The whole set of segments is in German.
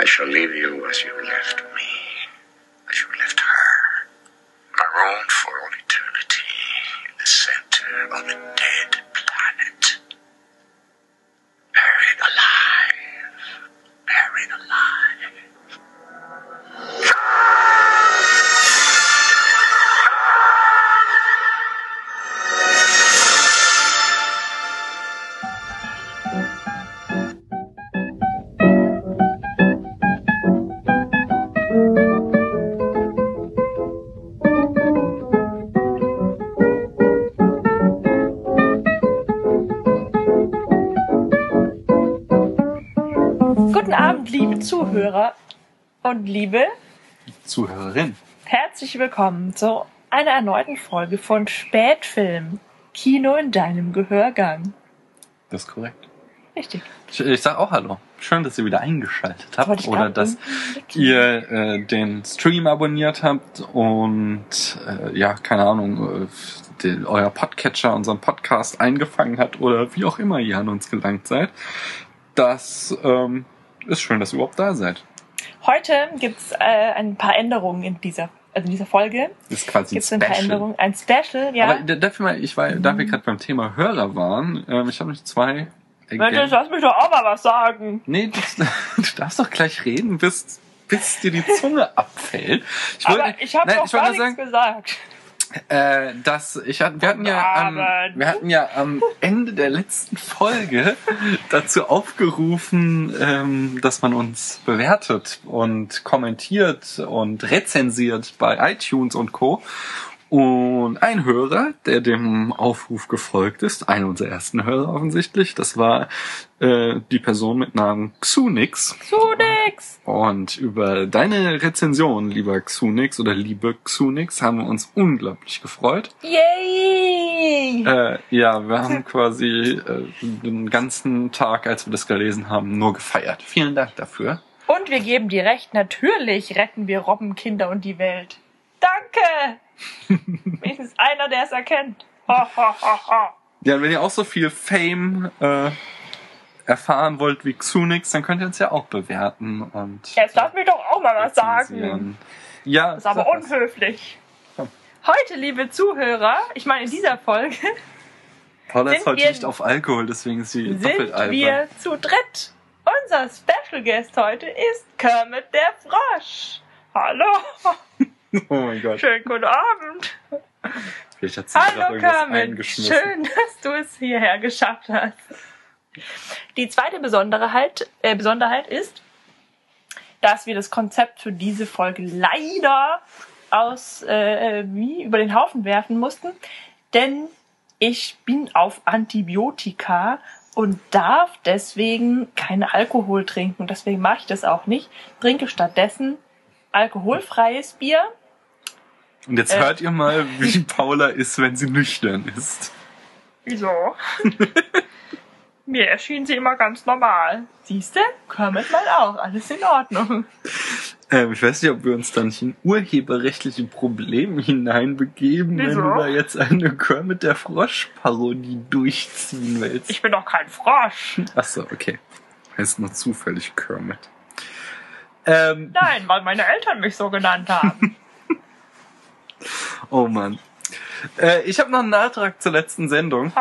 I shall leave you as you left me, as you left her, marooned for all eternity in the center of a dead planet. Zuhörer und liebe Zuhörerin. herzlich willkommen zu einer erneuten Folge von Spätfilm Kino in deinem Gehörgang. Das ist korrekt. Richtig. Ich, ich sag auch Hallo. Schön, dass ihr wieder eingeschaltet habt oder dass ihr äh, den Stream abonniert habt und äh, ja, keine Ahnung, äh, den, euer Podcatcher unseren Podcast eingefangen hat oder wie auch immer ihr an uns gelangt seid. Das ähm, ist schön, dass ihr überhaupt da seid. Heute gibt's äh, ein paar Änderungen in dieser, also in dieser Folge. Das ist quasi Gibt's ein ein paar Special. Änderungen, ein Special, ja. Aber dafür mal, ich war, da wir gerade beim Thema Hörer waren, ähm, ich habe mich zwei Mensch, lass mich doch auch mal was sagen. Nee, das, du darfst doch gleich reden, bis, bis dir die Zunge abfällt. Ich Aber ich habe doch wollte gar nichts sagen, gesagt. Äh, dass ich hatten, wir hatten ja am, wir hatten ja am Ende der letzten Folge dazu aufgerufen, ähm, dass man uns bewertet und kommentiert und rezensiert bei iTunes und Co. Und ein Hörer, der dem Aufruf gefolgt ist, einer unserer ersten Hörer offensichtlich, das war äh, die Person mit Namen Xunix. Zu nix. Und über deine Rezension, lieber Xunix oder liebe Xunix, haben wir uns unglaublich gefreut. Yay! Äh, ja, wir haben quasi äh, den ganzen Tag, als wir das gelesen haben, nur gefeiert. Vielen Dank dafür. Und wir geben dir recht, natürlich retten wir Robben, Kinder und die Welt. Danke! Wenigstens einer, der es erkennt. Ho, ho, ho, ho. Ja, wenn ihr auch so viel Fame äh, erfahren wollt wie Xunix, dann könnt ihr uns ja auch bewerten und Jetzt lass mich doch auch mal was sagen. Ja, Das ist aber unhöflich. Komm. Heute, liebe Zuhörer, ich meine in dieser Folge, Paula ist heute wir- nicht auf Alkohol, deswegen ist sie doppelt sind albern. wir zu dritt. Unser Special Guest heute ist Kermit der Frosch. Hallo, Oh mein Gott. schönen guten Abend. Vielleicht hat sie Hallo eingeschmissen. schön, dass du es hierher geschafft hast. Die zweite Besonderheit, äh, Besonderheit ist, dass wir das Konzept für diese Folge leider aus äh, wie über den Haufen werfen mussten, denn ich bin auf Antibiotika und darf deswegen keinen Alkohol trinken und deswegen mache ich das auch nicht. Trinke stattdessen alkoholfreies Bier Und jetzt Äh. hört ihr mal, wie Paula ist, wenn sie nüchtern ist. Wieso? Mir erschien sie immer ganz normal. Siehste? Kermit mal auch. Alles in Ordnung. Ähm, ich weiß nicht, ob wir uns da nicht in urheberrechtliche Probleme hineinbegeben, wenn Wieso? du da jetzt eine Kermit der Frosch-Parodie durchziehen willst. Ich bin doch kein Frosch. Achso, okay. Heißt nur zufällig Kermit. Ähm, Nein, weil meine Eltern mich so genannt haben. Oh Mann. Äh, ich habe noch einen Nachtrag zur letzten Sendung.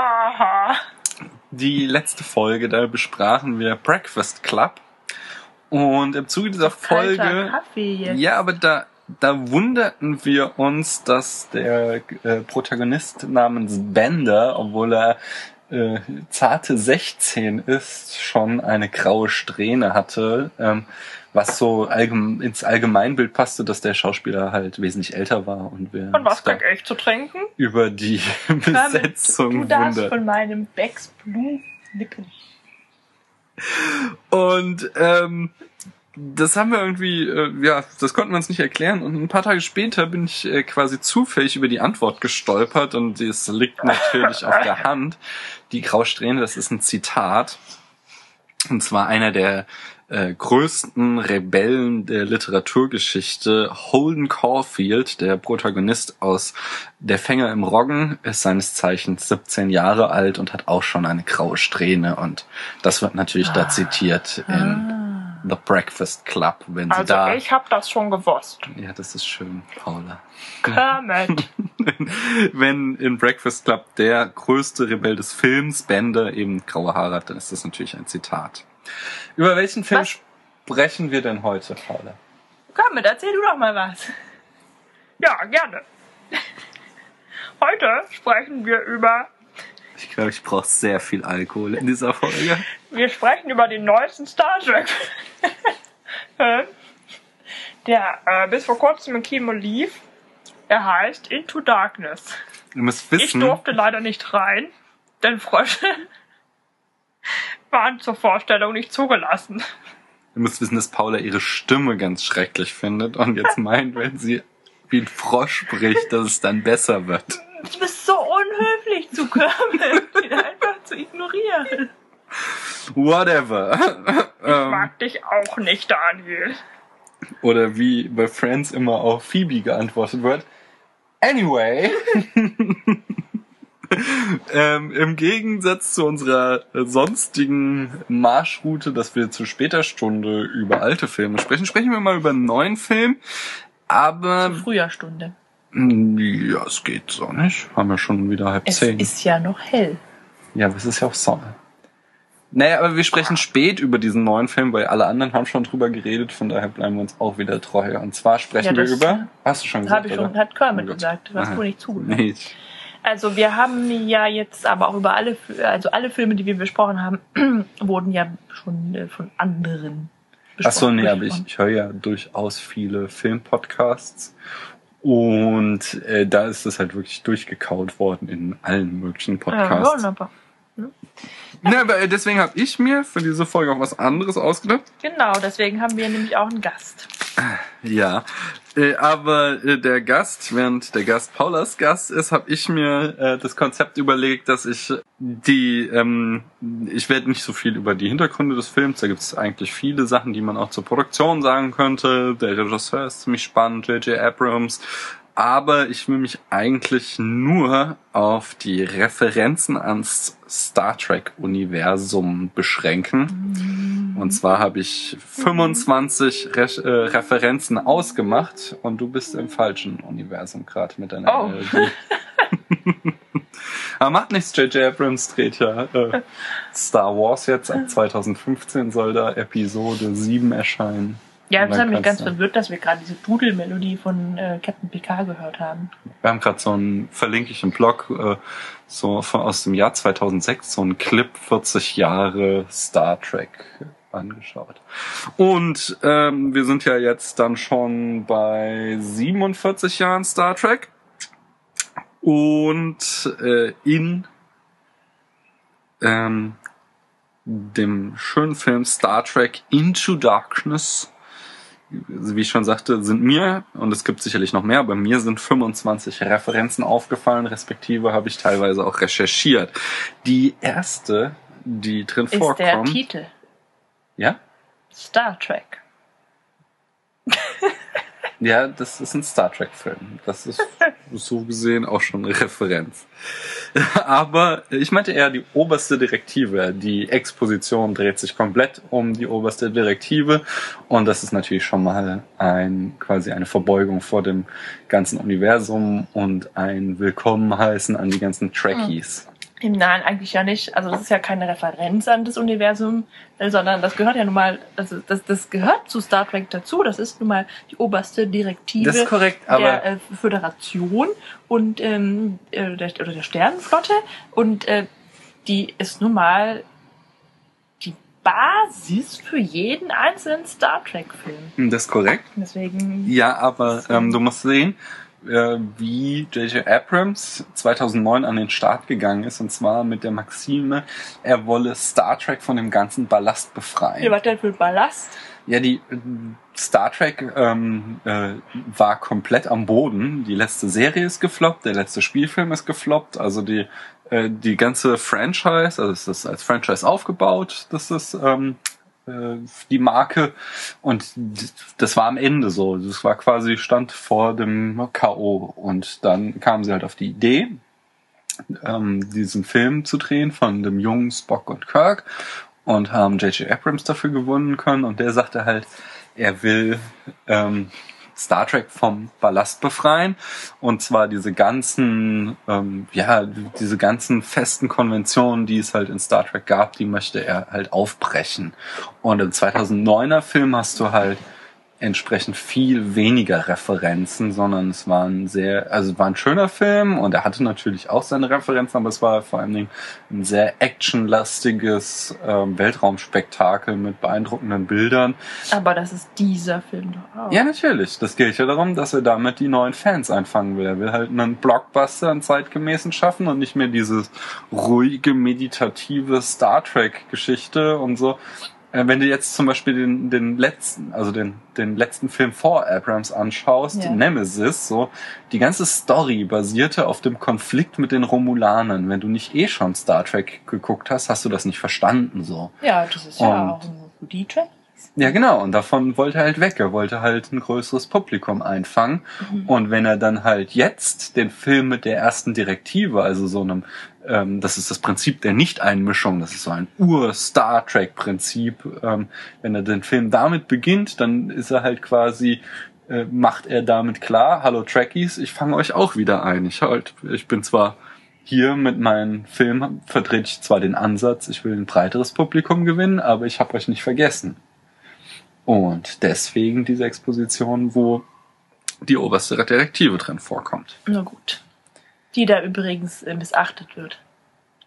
Die letzte Folge, da besprachen wir Breakfast Club. Und im Zuge dieser Folge. Ja, aber da, da wunderten wir uns, dass der äh, Protagonist namens Bender, obwohl er äh, zarte 16 ist, schon eine graue Strähne hatte, ähm, was so allgem ins Allgemeinbild passte, dass der Schauspieler halt wesentlich älter war und wir Und was krieg ich zu trinken? über die Besetzung du darfst wundert. von meinem Becks Blue nippen. Und ähm, das haben wir irgendwie, äh, ja, das konnten wir uns nicht erklären. Und ein paar Tage später bin ich äh, quasi zufällig über die Antwort gestolpert und es liegt natürlich auf der Hand. Die Grausträhne, das ist ein Zitat. Und zwar einer der äh, größten Rebellen der Literaturgeschichte, Holden Caulfield, der Protagonist aus Der Fänger im Roggen, ist seines Zeichens 17 Jahre alt und hat auch schon eine graue Strähne. Und das wird natürlich da Ah. zitiert in The Breakfast Club, wenn sie Also da. ich habe das schon gewusst. ja, das ist schön, Paula. Kermit. wenn in Breakfast Club der größte Rebell des Films Bender eben graue Haare hat, dann ist das natürlich ein Zitat. Über welchen Film Was? sprechen wir denn heute, Paula? Kermit, erzähl du doch mal was. Ja, gerne. Heute sprechen wir über Ich glaube, ich brauche sehr viel Alkohol in dieser Folge. Wir sprechen über den neuesten Star Trek. Film, der äh, bis vor kurzem im Kino lief. Er heißt Into Darkness. Du musst Ich wissen, durfte leider nicht rein, denn Frösche waren zur Vorstellung nicht zugelassen. du musst wissen, dass Paula ihre Stimme ganz schrecklich findet und jetzt meint, wenn sie wie ein Frosch spricht, dass es dann besser wird. Du bist so unhöflich zu Kermit, ihn einfach zu ignorieren. Whatever. Ich ähm, mag dich auch nicht, Daniel. oder wie bei Friends immer auf Phoebe geantwortet wird. Anyway. ähm, Im Gegensatz zu unserer sonstigen Marschroute, dass wir zu später Stunde über alte Filme sprechen, sprechen wir mal über einen neuen Film. Aber Früherstunde. Ja, es geht so nicht. Haben wir schon wieder halb Es zehn. ist ja noch hell. Ja, aber es ist ja auch Sonne. Naja, aber wir sprechen spät über diesen neuen Film, weil alle anderen haben schon drüber geredet, von daher bleiben wir uns auch wieder treu. Und zwar sprechen Ja, wir über. Hast du schon gesagt? Habe ich schon, oder? hat Kermit Oh gesagt. Du hast wohl nicht zugehört. Nee, ich- Also wir haben ja jetzt aber auch über alle, also alle Filme, die wir besprochen haben, wurden ja schon äh, von anderen Ach so, nee, aber besprochen. ich, ich höre ja durchaus viele Filmpodcasts. Und äh, da ist es halt wirklich durchgekaut worden in allen möglichen Ja, Podcasts. Wunderbar. Ja, aber äh, deswegen habe ich mir für diese Folge auch was anderes ausgedacht. Genau, deswegen haben wir nämlich auch einen Gast. Ja, äh, aber äh, der Gast, während der Gast Paulas Gast ist, habe ich mir äh, das Konzept überlegt, dass ich die, ähm, ich werde nicht so viel über die Hintergründe des Films, da gibt es eigentlich viele Sachen, die man auch zur Produktion sagen könnte. Der Regisseur ist ziemlich spannend, J.J. Abrams. Aber ich will mich eigentlich nur auf die Referenzen ans Star Trek-Universum beschränken. Und zwar habe ich 25 Re äh, Referenzen ausgemacht und du bist im falschen Universum gerade mit deiner Oh. Melodie. Aber macht nichts, J.J. Abrams dreht ja äh, Star Wars jetzt. Ab 2015 soll da Episode 7 erscheinen. Ja, das hat mich ganz verwirrt, dass wir gerade diese Dudelmelodie von äh, Captain Picard gehört haben. Wir haben gerade so einen, verlinke ich im Blog, äh, so von, aus dem Jahr 2006, so einen Clip 40 Jahre Star Trek angeschaut. Und ähm, wir sind ja jetzt dann schon bei 47 Jahren Star Trek. Und äh, in ähm, dem schönen Film Star Trek Into Darkness wie ich schon sagte, sind mir, und es gibt sicherlich noch mehr, aber mir sind 25 Referenzen aufgefallen, respektive habe ich teilweise auch recherchiert. Die erste, die drin Ist der vorkommt. Titel Ja? Star Trek. Ja, das ist ein Star Trek-Film. Das ist so gesehen auch schon eine Referenz. Aber ich meinte eher die oberste Direktive. Die Exposition dreht sich komplett um die oberste Direktive. Und das ist natürlich schon mal ein, quasi eine Verbeugung vor dem ganzen Universum und ein Willkommen heißen an die ganzen Trekkies. Im Nahen eigentlich ja nicht. Also das ist ja keine Referenz an das Universum, sondern das gehört ja nun mal, also das, das gehört zu Star Trek dazu. Das ist nun mal die oberste Direktive korrekt, der äh, Föderation und ähm, äh, der, oder der Sternenflotte und äh, die ist nun mal die Basis für jeden einzelnen Star Trek Film. das ist korrekt. Deswegen Ja, aber ähm, du musst sehen, wie J.J. Abrams 2009 an den Start gegangen ist, und zwar mit der Maxime, er wolle Star Trek von dem ganzen Ballast befreien. ja, was denn für Ballast? Ja, die äh, Star Trek ähm, äh, war komplett am Boden. Die letzte Serie ist gefloppt, der letzte Spielfilm ist gefloppt. Also die äh, die ganze Franchise, also es ist als Franchise aufgebaut, das ist ähm, äh, die Marke und das war am Ende so. Das war quasi stand vor dem KO und dann kamen sie halt auf die Idee, ähm, diesen Film zu drehen von dem jungen Spock und Kirk und haben J.J. Abrams dafür gewonnen können und der sagte halt, er will ähm, Star Trek vom Ballast befreien und zwar diese ganzen, ähm, ja, diese ganzen festen Konventionen, die es halt in Star Trek gab, die möchte er halt aufbrechen. Und im 2009er Film hast du halt entsprechend viel weniger Referenzen, sondern es war ein sehr, also es war ein schöner Film und er hatte natürlich auch seine Referenzen, aber es war vor allen Dingen ein sehr actionlastiges ähm, Weltraumspektakel mit beeindruckenden Bildern. Aber das ist dieser Film doch auch. Ja, natürlich. Das geht ja darum, dass er damit die neuen Fans einfangen will. Er will halt einen Blockbuster, einen zeitgemäßen schaffen und nicht mehr dieses ruhige, meditative Star Trek-Geschichte und so. Äh, Wenn du jetzt zum Beispiel den, den letzten, also den, den letzten Film vor Abrams anschaust, Ja. Nemesis, so, die ganze Story basierte auf dem Konflikt mit den Romulanern. Wenn du nicht eh schon Star Trek geguckt hast, hast du das nicht verstanden, so. Ja, das ist ja Und- auch ein Track. Ja, genau. Und davon wollte er halt weg. Er wollte halt ein größeres Publikum einfangen. Und wenn er dann halt jetzt den Film mit der ersten Direktive, also so einem, ähm, das ist das Prinzip der Nicht-Einmischung, das ist so ein Ur-Star Trek-Prinzip. Ähm, wenn er den Film damit beginnt, dann ist er halt quasi, äh, macht er damit klar, hallo Trekkies, ich fange euch auch wieder ein. Ich halt, ich bin zwar hier mit meinem Film vertrete ich zwar den Ansatz, ich will ein breiteres Publikum gewinnen, aber ich habe euch nicht vergessen. Und deswegen diese Exposition, wo die oberste Direktive drin vorkommt. Na gut. Die da übrigens äh, missachtet wird.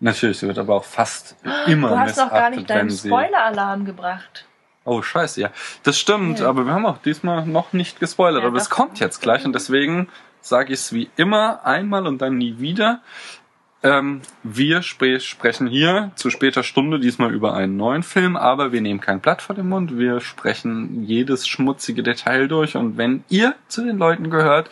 Natürlich, sie wird aber auch fast immer du hast noch gar missachtet, nicht deinen. Spoiler-Alarm gebracht. Oh, scheiße, ja. Das stimmt, Ja. aber wir haben auch diesmal noch nicht gespoilert, Ja, aber es doch. kommt jetzt gleich und deswegen sage ich es wie immer einmal und dann nie wieder. Ähm, wir spre sprechen hier zu später Stunde diesmal über einen neuen Film, aber wir nehmen kein Blatt vor den Mund. Wir sprechen jedes schmutzige Detail durch und wenn ihr zu den Leuten gehört,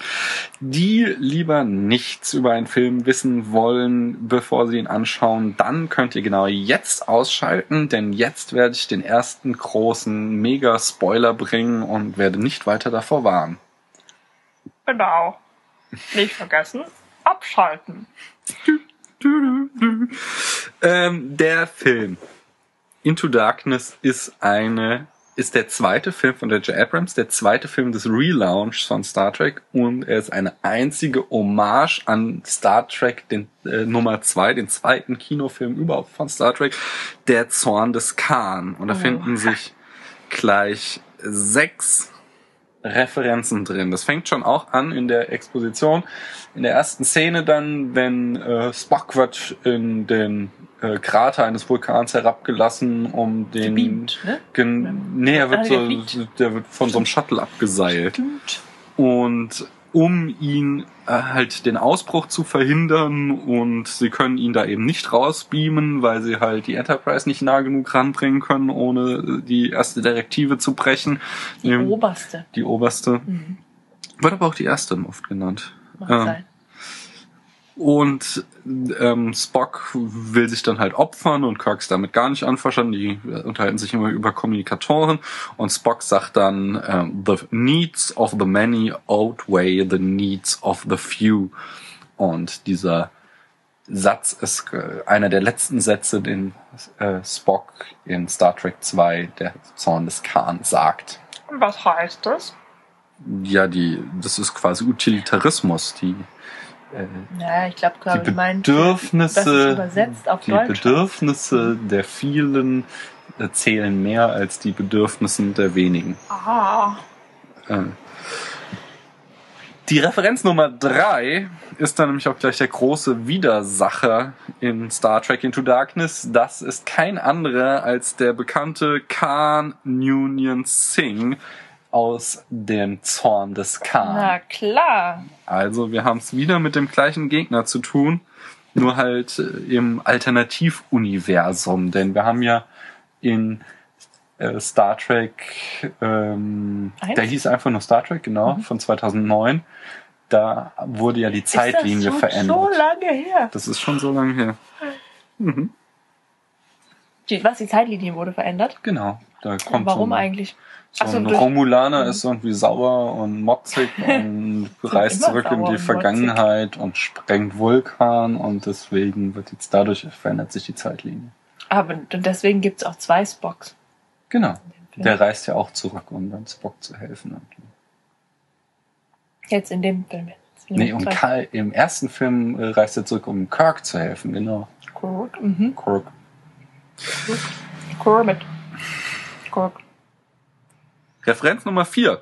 die lieber nichts über einen Film wissen wollen, bevor sie ihn anschauen, dann könnt ihr genau jetzt ausschalten, denn jetzt werde ich den ersten großen Mega-Spoiler bringen und werde nicht weiter davor warnen. Genau. Nicht vergessen, abschalten. Ähm, der Film Into Darkness ist eine ist der zweite Film von J.J. Abrams, der zweite Film des Relaunchs von Star Trek und er ist eine einzige Hommage an Star Trek, den äh, Nummer zwei, den zweiten Kinofilm überhaupt von Star Trek, Der Zorn des Khan. Und da Oh. finden sich gleich sechs Referenzen drin. Das fängt schon auch an in der Exposition. In der ersten Szene dann, wenn äh, Spock wird in den äh, Krater eines Vulkans herabgelassen, um den Gebeamt, ne? Gen nee, er Ah, wird der so, der wird von so einem Shuttle abgeseilt. Stimmt. Und um ihn äh, halt den Ausbruch zu verhindern und sie können ihn da eben nicht rausbeamen, weil sie halt die Enterprise nicht nah genug ranbringen können, ohne die erste Direktive zu brechen. Die Ähm, oberste. die oberste. Mhm. Wird aber auch die erste oft genannt. Mag Ähm, sein. Und ähm, Spock will sich dann halt opfern und Kirk ist damit gar nicht anverstanden. Die äh, unterhalten sich immer über Kommunikatoren und Spock sagt dann, ähm, the needs of the many outweigh the needs of the few. Und dieser Satz ist äh, einer der letzten Sätze, den äh, Spock in Star Trek 2, der Zorn des Khan, sagt. Und was heißt das? Ja, die, das ist quasi Utilitarismus, die Ja, ich glaube, die das ist Bedürfnisse, die Deutsch. Bedürfnisse der vielen äh, zählen mehr als die Bedürfnisse der wenigen. Ah. Die Referenz Nummer drei ist dann nämlich auch gleich der große Widersacher in Star Trek Into Darkness. Das ist kein anderer als der bekannte Khan Union Singh aus dem Zorn des Khan. na klar. Also wir haben es wieder mit dem gleichen Gegner zu tun, nur halt äh, im Alternativuniversum. Denn wir haben ja in äh, Star Trek, ähm, Eins? der hieß einfach nur Star Trek, genau, von 2009. Da wurde ja die Zeitlinie ist das schon verändert. so lange her. Das ist schon so lange her. Mhm. Was, die Zeitlinie wurde verändert? Genau. Da kommt Warum so eigentlich? So Ach so, ein durch- Romulaner ist irgendwie sauer und motzig und reist zurück in die Vergangenheit und sprengt Vulkan und deswegen wird jetzt dadurch verändert sich die Zeitlinie. Aber deswegen gibt's auch zwei Spocks. Genau. Der reist ja auch zurück, um dann Spock zu helfen. Jetzt in dem Film. In nee, zweiten. Karl, im ersten Film äh, reist er zurück, um Kirk zu helfen, genau. Kirk. Mhm. Kirk. Kermit. Kirk. Referenz Nummer 4.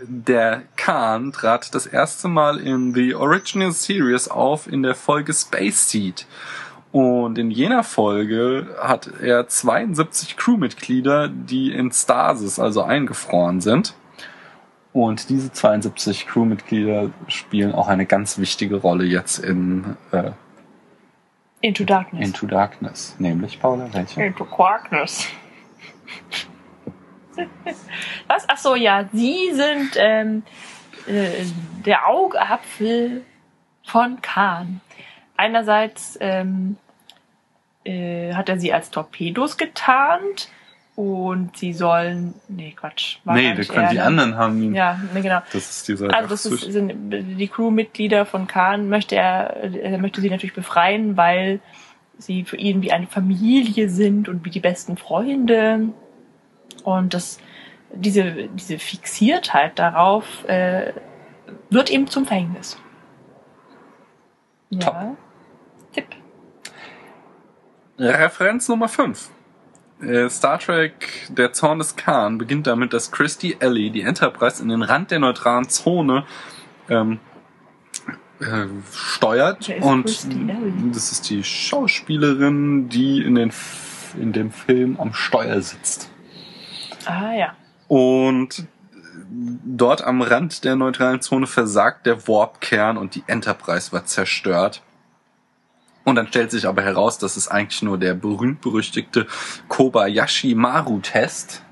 Der Khan trat das erste Mal in The Original Series auf in der Folge Space Seed. Und in jener Folge hat er 72 Crewmitglieder, die in Stasis, also eingefroren sind. Und diese 72 Crewmitglieder spielen auch eine ganz wichtige Rolle jetzt in äh, Into Darkness. Into Darkness. Nämlich, Paula, welche? Into Quarkness. Was? Ach so, ja, sie sind ähm, äh, der Augapfel von Khan. Einerseits ähm, äh, hat er sie als Torpedos getarnt und sie sollen. Nee, Quatsch. war Nee, gar da nicht können die ne? anderen haben ihn. Ja, nee, genau. Das ist dieser Also das ist, sind die Crewmitglieder von Khan möchte er, er möchte sie natürlich befreien, weil sie für ihn wie eine Familie sind und wie die besten Freunde. Und das, diese, diese Fixiertheit darauf äh, wird ihm zum Verhängnis. Ja. Top. Tipp. Referenz Nummer 5. Äh, Star Trek Der Zorn des Khan beginnt damit, dass Christy Alley die Enterprise in den Rand der neutralen Zone ähm, äh, steuert. Wer ist Und das ist die Schauspielerin, die in, den, in dem Film am Steuer sitzt. Ah ja. Und dort am Rand der neutralen Zone versagt der Warp-Kern und die Enterprise war zerstört. Und dann stellt sich aber heraus, dass es eigentlich nur der berühmt-berüchtigte Kobayashi-Maru-Test.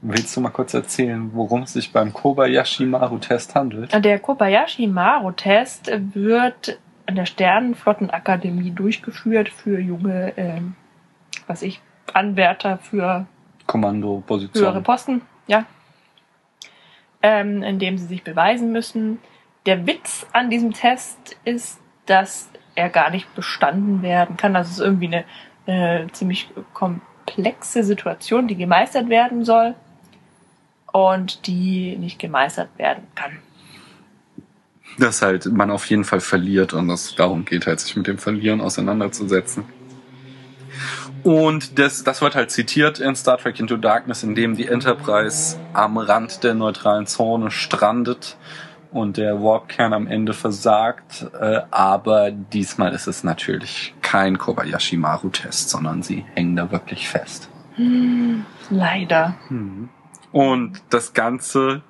Willst du mal kurz erzählen, worum es sich beim Kobayashi-Maru-Test handelt? Der Kobayashi-Maru-Test wird an der Sternenflottenakademie durchgeführt für junge, ähm, was ich, Anwärter für Kommandoposition. höhere Posten, ja. Ähm, indem sie sich beweisen müssen. Der Witz an diesem Test ist, dass er gar nicht bestanden werden kann. Also es ist irgendwie eine äh, ziemlich komplexe Situation, die gemeistert werden soll und die nicht gemeistert werden kann. dass halt man auf jeden Fall verliert und es darum geht halt, sich mit dem Verlieren auseinanderzusetzen. Und das, das wird halt zitiert in Star Trek Into Darkness, in dem die Enterprise am Rand der neutralen Zone strandet und der Warp-Kern am Ende versagt. Äh, aber diesmal ist es natürlich kein Kobayashi-Maru-Test, sondern sie hängen da wirklich fest. Leider. Und das Ganze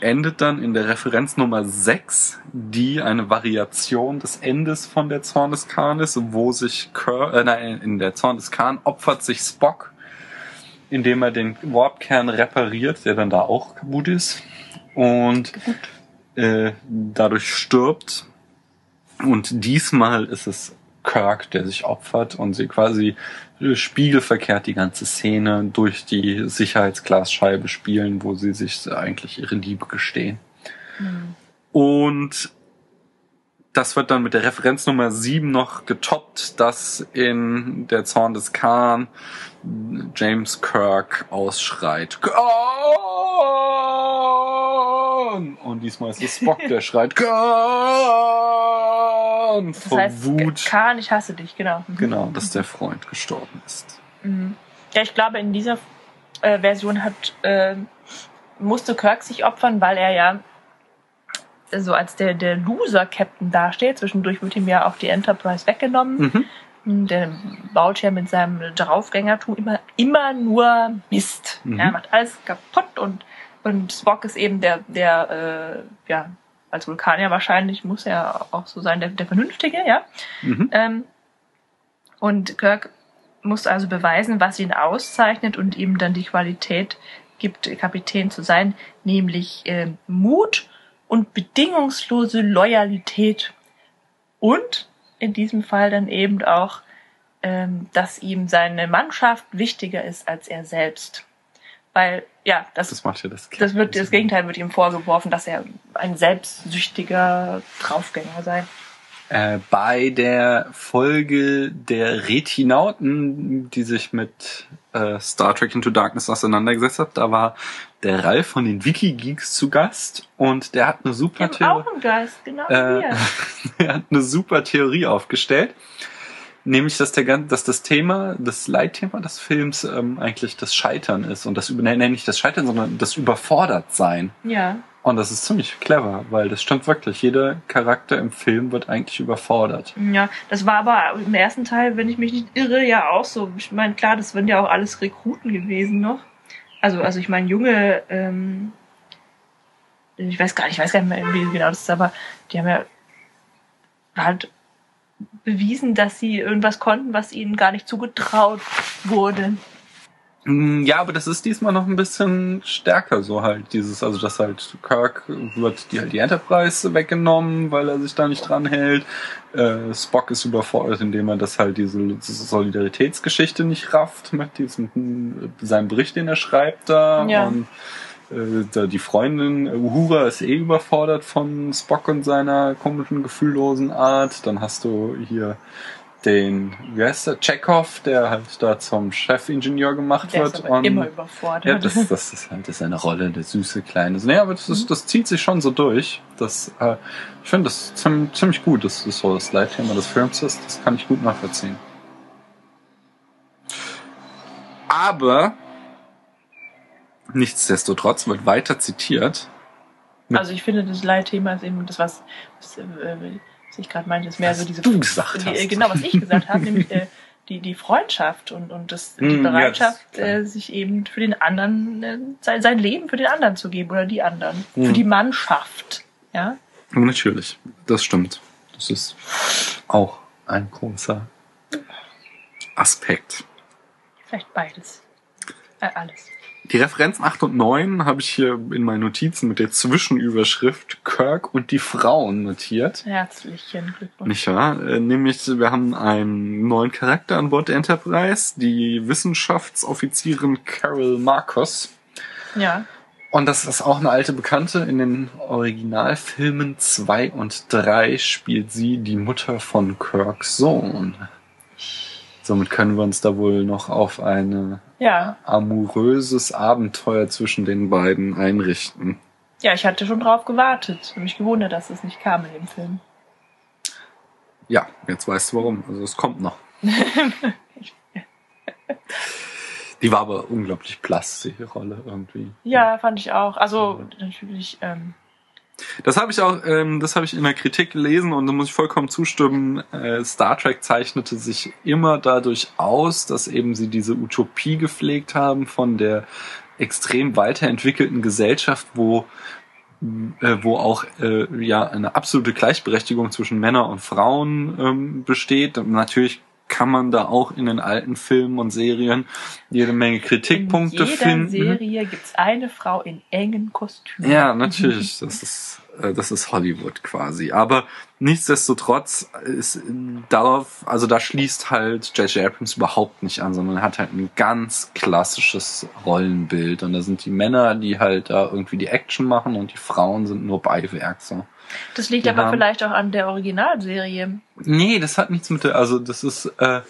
endet dann in der Referenz Nummer 6, die eine Variation des Endes von der Zorn des Khan ist, wo sich Kirk, äh, nein, in der Zorn des Khan opfert sich Spock, indem er den Warpkern repariert, der dann da auch kaputt ist und äh, dadurch stirbt. Und diesmal ist es Kirk, der sich opfert und sie quasi spiegelverkehrt die ganze Szene durch die Sicherheitsglasscheibe spielen, wo sie sich eigentlich ihre Liebe gestehen. Und das wird dann mit der Referenz Nummer 7 noch getoppt, dass in der Zorn des Khan James Kirk ausschreit. Khan! Und diesmal ist es Spock, der schreit Khan! Das Vor heißt, Wut. Kahn, ich hasse dich, genau. Mhm. Genau, dass der Freund gestorben ist. Ja, ich glaube, in dieser äh, Version hat äh, musste Kirk sich opfern, weil er ja so als der, der Loser-Captain dasteht. Zwischendurch wird ihm ja auch die Enterprise weggenommen. Mhm. Der baut ja mit seinem Draufgängertum immer, immer nur Mist. Mhm. Er macht alles kaputt und, und Spock ist eben der, der äh, ja, als Vulkanier wahrscheinlich muss er auch so sein, der, der Vernünftige, ja. Mhm. Ähm, und Kirk muss also beweisen, was ihn auszeichnet und ihm dann die Qualität gibt, Kapitän zu sein, nämlich äh, Mut und bedingungslose Loyalität. Und in diesem Fall dann eben auch, ähm, dass ihm seine Mannschaft wichtiger ist als er selbst. Weil, ja, das, Das macht ja das das wird, das Gegenteil wird ihm vorgeworfen, dass er ein selbstsüchtiger Draufgänger sei. Äh, bei der Folge der Retinauten, die sich mit äh, Star Trek Into Darkness auseinandergesetzt hat, da war der Ralf von den Wikigeeks zu Gast und der hat eine super Theorie. auch einen Geist, genau Äh, er hat eine super Theorie aufgestellt. Nämlich, dass, der, dass das Thema, das Leitthema des Films ähm, eigentlich das Scheitern ist. Und das, nein, nicht das Scheitern, sondern das Überfordertsein. Ja. Und das ist ziemlich clever, weil das stimmt wirklich. Jeder Charakter im Film wird eigentlich überfordert. Ja, das war aber im ersten Teil, wenn ich mich nicht irre, ja auch so. Ich meine, klar, das sind ja auch alles Rekruten gewesen noch. Also, also ich meine, junge, ähm, ich weiß gar nicht, ich weiß gar nicht mehr, wie genau das ist, aber die haben ja halt bewiesen, dass sie irgendwas konnten, was ihnen gar nicht zugetraut wurde. Mm, Ja, aber das ist diesmal noch ein bisschen stärker so halt. Dieses, also dass halt Kirk wird die, halt die Enterprise weggenommen, weil er sich da nicht dran hält. Äh, Spock ist überfordert, indem er das halt diese, diese Solidaritätsgeschichte nicht rafft mit diesem seinem Bericht, den er schreibt da. Ja. Und da die Freundin äh, Uhura ist eh überfordert von Spock und seiner komischen, gefühllosen Art. Dann hast du hier den, wie heißt der, Chekhov, der halt da zum Chefingenieur gemacht Der wird. ist aber und- immer überfordert. ja, das, das ist halt das ist eine Rolle, der süße Kleine. Nee, aber das, ist, das zieht sich schon so durch. Das, äh, ich finde das ziemlich, ziemlich gut, dass das so das Leitthema des Films ist. Das kann ich gut nachvollziehen. Aber nichtsdestotrotz wird weiter zitiert. Also ich finde, das Leitthema ist eben das, was, was, äh, was ich gerade meinte, ist mehr Was so diese du gesagt die, hast. Genau, was ich gesagt habe, nämlich äh, die, die Freundschaft und, und das, die Mm, ja, Bereitschaft, klar. äh, sich eben für den anderen, äh, sein, sein Leben für den anderen zu geben oder die anderen. Mm. Für die Mannschaft. Ja. Natürlich, das stimmt. Das ist auch ein großer Aspekt. Vielleicht beides. Äh, alles. Die Referenzen 8 und 9 habe ich hier in meinen Notizen mit der Zwischenüberschrift Kirk und die Frauen notiert. Herzlichen Glückwunsch. Nicht wahr? Äh, Nämlich, wir haben einen neuen Charakter an Bord der Enterprise, die Wissenschaftsoffizierin Carol Marcos. Ja. Und das ist auch eine alte Bekannte. In den Originalfilmen 2 und 3 spielt sie die Mutter von Kirks Sohn. Somit können wir uns da wohl noch auf ein Ja. amoröses Abenteuer zwischen den beiden einrichten. Ja, ich hatte schon drauf gewartet. Hab mich gewundert, dass es nicht kam in dem Film. Ja, jetzt weißt du warum. Also es kommt noch. Die war aber unglaublich blass, die Rolle irgendwie. Ja, fand ich auch. Also natürlich, ähm, Das habe ich auch, ähm, das habe ich in der Kritik gelesen und da muss ich vollkommen zustimmen. Äh, Star Trek zeichnete sich immer dadurch aus, dass eben sie diese Utopie gepflegt haben von der extrem weiterentwickelten Gesellschaft, wo äh, wo auch äh, ja eine absolute Gleichberechtigung zwischen Männern und Frauen ähm, besteht. Natürlich kann man da auch in den alten Filmen und Serien jede Menge Kritikpunkte in jeder finden. Serie gibt's eine Frau in engen Kostümen. Ja, natürlich. Das ist, äh, das ist Hollywood quasi. Aber nichtsdestotrotz ist darauf, also da schließt halt J.J. Abrams überhaupt nicht an, sondern er hat halt ein ganz klassisches Rollenbild. Und da sind die Männer, die halt da irgendwie die Action machen und die Frauen sind nur Beiwerk, so. Das liegt Die aber haben- vielleicht auch an der Originalserie. Nee, das hat nichts mit der, also das ist, äh,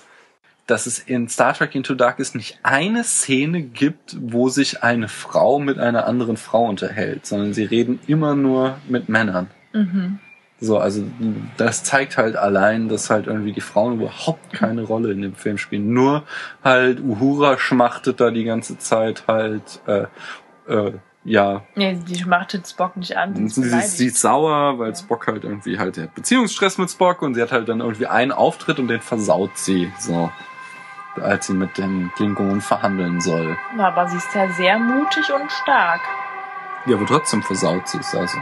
dass es in Star Trek Into Darkness nicht eine Szene gibt, wo sich eine Frau mit einer anderen Frau unterhält, sondern sie reden immer nur mit Männern. Mhm. So, also das zeigt halt allein, dass halt irgendwie die Frauen überhaupt keine Rolle in dem Film spielen. Nur halt Uhura schmachtet da die ganze Zeit halt, äh, äh, ja, Nee, die schmachtet Spock nicht an. sie, ist sie, sie ist sauer, weil Ja. Spock halt irgendwie halt, der hat Beziehungsstress mit Spock und sie hat halt dann irgendwie einen Auftritt und den versaut sie, so. Als sie mit den Klingonen verhandeln soll. Na, aber sie ist ja sehr mutig und stark. Ja, aber trotzdem versaut sie es also.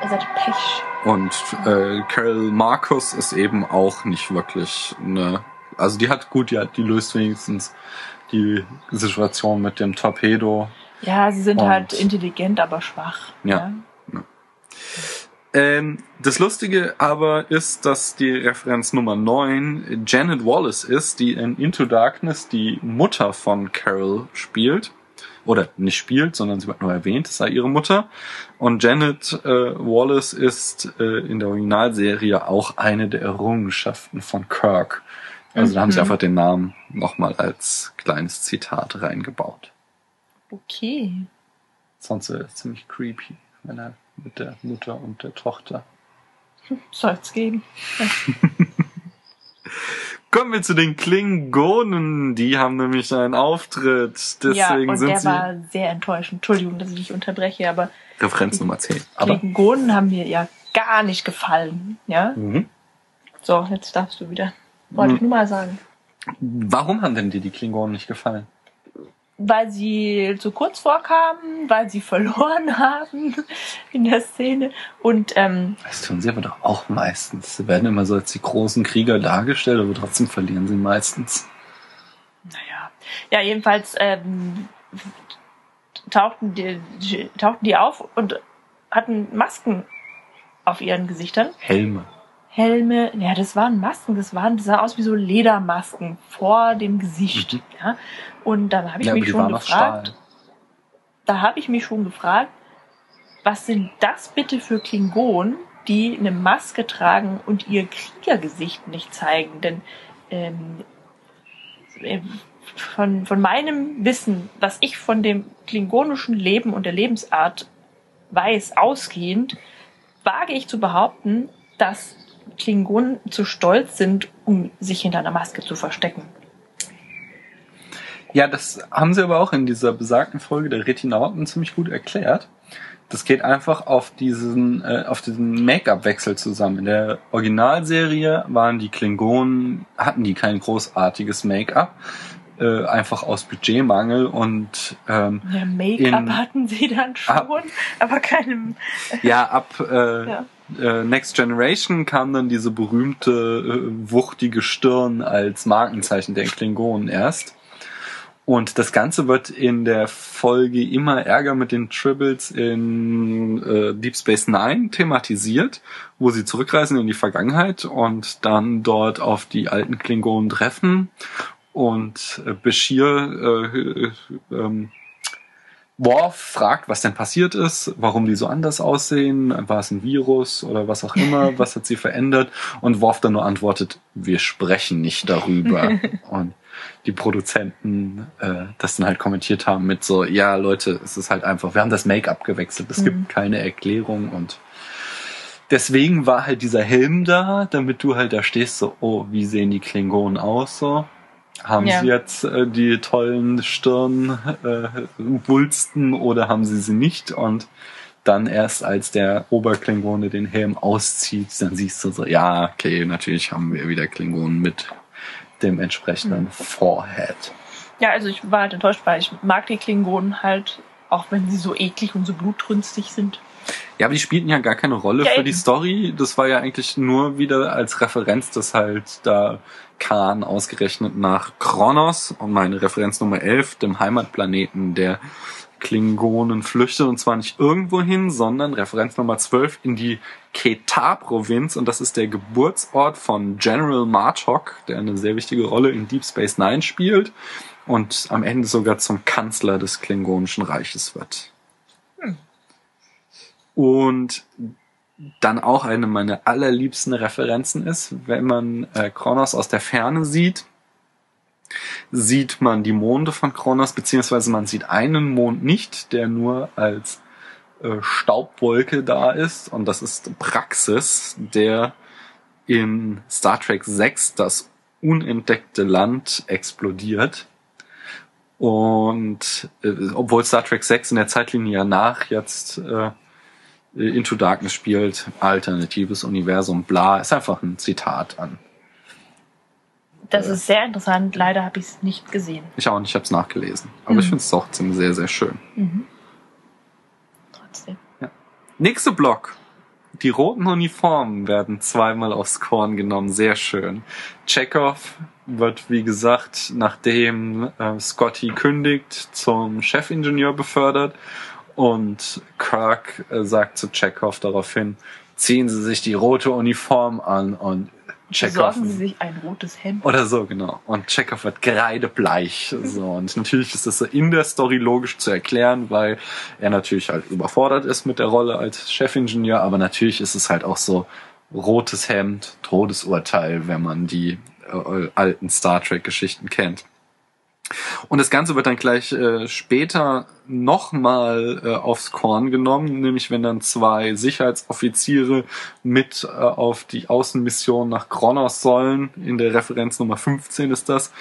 Er hatte Pech. Und äh, Carol Marcus ist eben auch nicht wirklich eine. Also die hat gut, die, hat, die löst wenigstens die Situation mit dem Torpedo. Ja, sie sind Und- halt intelligent, aber schwach. Ja. Ähm, das Lustige aber ist, dass die Referenz Nummer 9 Janet Wallace ist, die in Into Darkness die Mutter von Carol spielt. oder nicht spielt, sondern sie wird nur erwähnt, es sei ihre Mutter. Und Janet äh, Wallace ist äh, in der Originalserie auch eine der Errungenschaften von Kirk. Also da haben sie Mhm. einfach den Namen nochmal als kleines Zitat reingebaut. Okay. Sonst wäre es ziemlich creepy, wenn er mit der Mutter und der Tochter. Soll's geben. Kommen wir zu den Klingonen. Die haben nämlich einen Auftritt. Deswegen ja, und sind der sie war sehr enttäuschend. Entschuldigung, dass ich dich unterbreche, aber Referenz Nummer 10. Aber Klingonen haben mir ja gar nicht gefallen. Ja? mhm. So, jetzt darfst du wieder. Wollte ich nur mal sagen. warum haben denn dir die Klingonen nicht gefallen? Weil sie zu kurz vorkamen, weil sie verloren haben in der Szene. Und ähm, Das tun sie aber doch auch meistens. Sie werden immer so als die großen Krieger dargestellt, aber trotzdem verlieren sie meistens. naja. Ja, jedenfalls ähm, tauchten, die, tauchten die auf und hatten Masken auf ihren Gesichtern. Helme. Helme, ja, das waren Masken, das waren, das sah aus wie so Ledermasken vor dem Gesicht. Mhm. Ja. Und dann habe ich Ja, mich schon gefragt, da habe ich mich schon gefragt, was sind das bitte für Klingonen, die eine Maske tragen und ihr Kriegergesicht nicht zeigen? Denn ähm, äh, von, von meinem Wissen, was ich von dem klingonischen Leben und der Lebensart weiß, ausgehend, wage ich zu behaupten, dass Klingonen zu stolz sind, um sich hinter einer Maske zu verstecken. Ja, das haben sie aber auch in dieser besagten Folge der Retinauten ziemlich gut erklärt. Das geht einfach auf diesen, äh, auf diesen Make-up-Wechsel zusammen. In der Originalserie waren die Klingonen, hatten die kein großartiges Make-up, äh, einfach aus Budgetmangel und ähm, Ja, Make-up hatten sie dann schon, Ah. aber keinem. ja, ab äh, Ja. Äh, Next Generation kam dann diese berühmte äh, wuchtige Stirn als Markenzeichen der Klingonen erst. Und das Ganze wird in der Folge immer Ärger mit den Tribbles in äh, Deep Space Nine thematisiert, wo sie zurückreisen in die Vergangenheit und dann dort auf die alten Klingonen treffen. Und äh, Bashir äh, äh, ähm, Worf fragt, was denn passiert ist, warum die so anders aussehen, war es ein Virus oder was auch immer, was hat sie verändert? Und Worf dann nur antwortet, wir sprechen nicht darüber. und die Produzenten äh, das dann halt kommentiert haben mit so, ja Leute, es ist halt einfach, wir haben das Make-up gewechselt, es Mhm. gibt keine Erklärung und deswegen war halt dieser Helm da, damit du halt da stehst, so, oh, wie sehen die Klingonen aus so? Haben Ja. sie jetzt äh, die tollen Stirnwulsten äh, oder haben sie sie nicht? Und dann erst als der Oberklingone den Helm auszieht, dann siehst du so, ja, okay, natürlich haben wir wieder Klingonen mit dem entsprechenden Forehead. Ja, also ich war halt enttäuscht, weil ich mag die Klingonen halt, auch wenn sie so eklig und so blutrünstig sind. Ja, aber die spielten ja gar keine Rolle Ja, für eben. die Story. Das war ja eigentlich nur wieder als Referenz, dass halt da Khan ausgerechnet nach Kronos und meine Referenz Nummer 11, dem Heimatplaneten der Klingonen flüchtet und zwar nicht irgendwo hin, sondern Referenz Nummer 12 in die Ketar-Provinz und das ist der Geburtsort von General Martok, der eine sehr wichtige Rolle in Deep Space Nine spielt und am Ende sogar zum Kanzler des Klingonischen Reiches wird. Und dann auch eine meiner allerliebsten Referenzen ist, wenn man äh, Kronos aus der Ferne sieht, sieht man die Monde von Kronos, beziehungsweise man sieht einen Mond nicht, der nur als äh, Staubwolke da ist. Und das ist Praxis, der in Star Trek 6 das unentdeckte Land explodiert. Und äh, obwohl Star Trek 6 in der Zeitlinie nach jetzt äh, Into Darkness spielt, alternatives Universum, bla, ist einfach ein Zitat an. Das Ja. ist sehr interessant. Leider habe ich es nicht gesehen. Ich auch nicht, ich habe es nachgelesen. Aber ich Mhm. finde es trotzdem sehr, sehr schön. Mhm. Trotzdem. Nächste Block. Die roten Uniformen werden zweimal aufs Korn genommen. Sehr schön. Chekhov wird, wie gesagt, nachdem äh, Scotty kündigt, zum Chefingenieur befördert. Und Kirk äh, sagt zu Chekhov daraufhin, ziehen Sie sich die rote Uniform an und Chekhov. Besorgen Sie sich ein rotes Hemd. Oder so, genau. Und Chekhov wird kreidebleich. So. Und natürlich ist das so in der Story logisch zu erklären, weil er natürlich halt überfordert ist mit der Rolle als Chefingenieur, aber natürlich ist es halt auch so rotes Hemd, Todesurteil, wenn man die äh, alten Star Trek-Geschichten kennt. Und das Ganze wird dann gleich äh, später nochmal äh, aufs Korn genommen, nämlich wenn dann zwei Sicherheitsoffiziere mit äh, auf die Außenmission nach Kronos sollen, in der Referenz Nummer 15 ist das,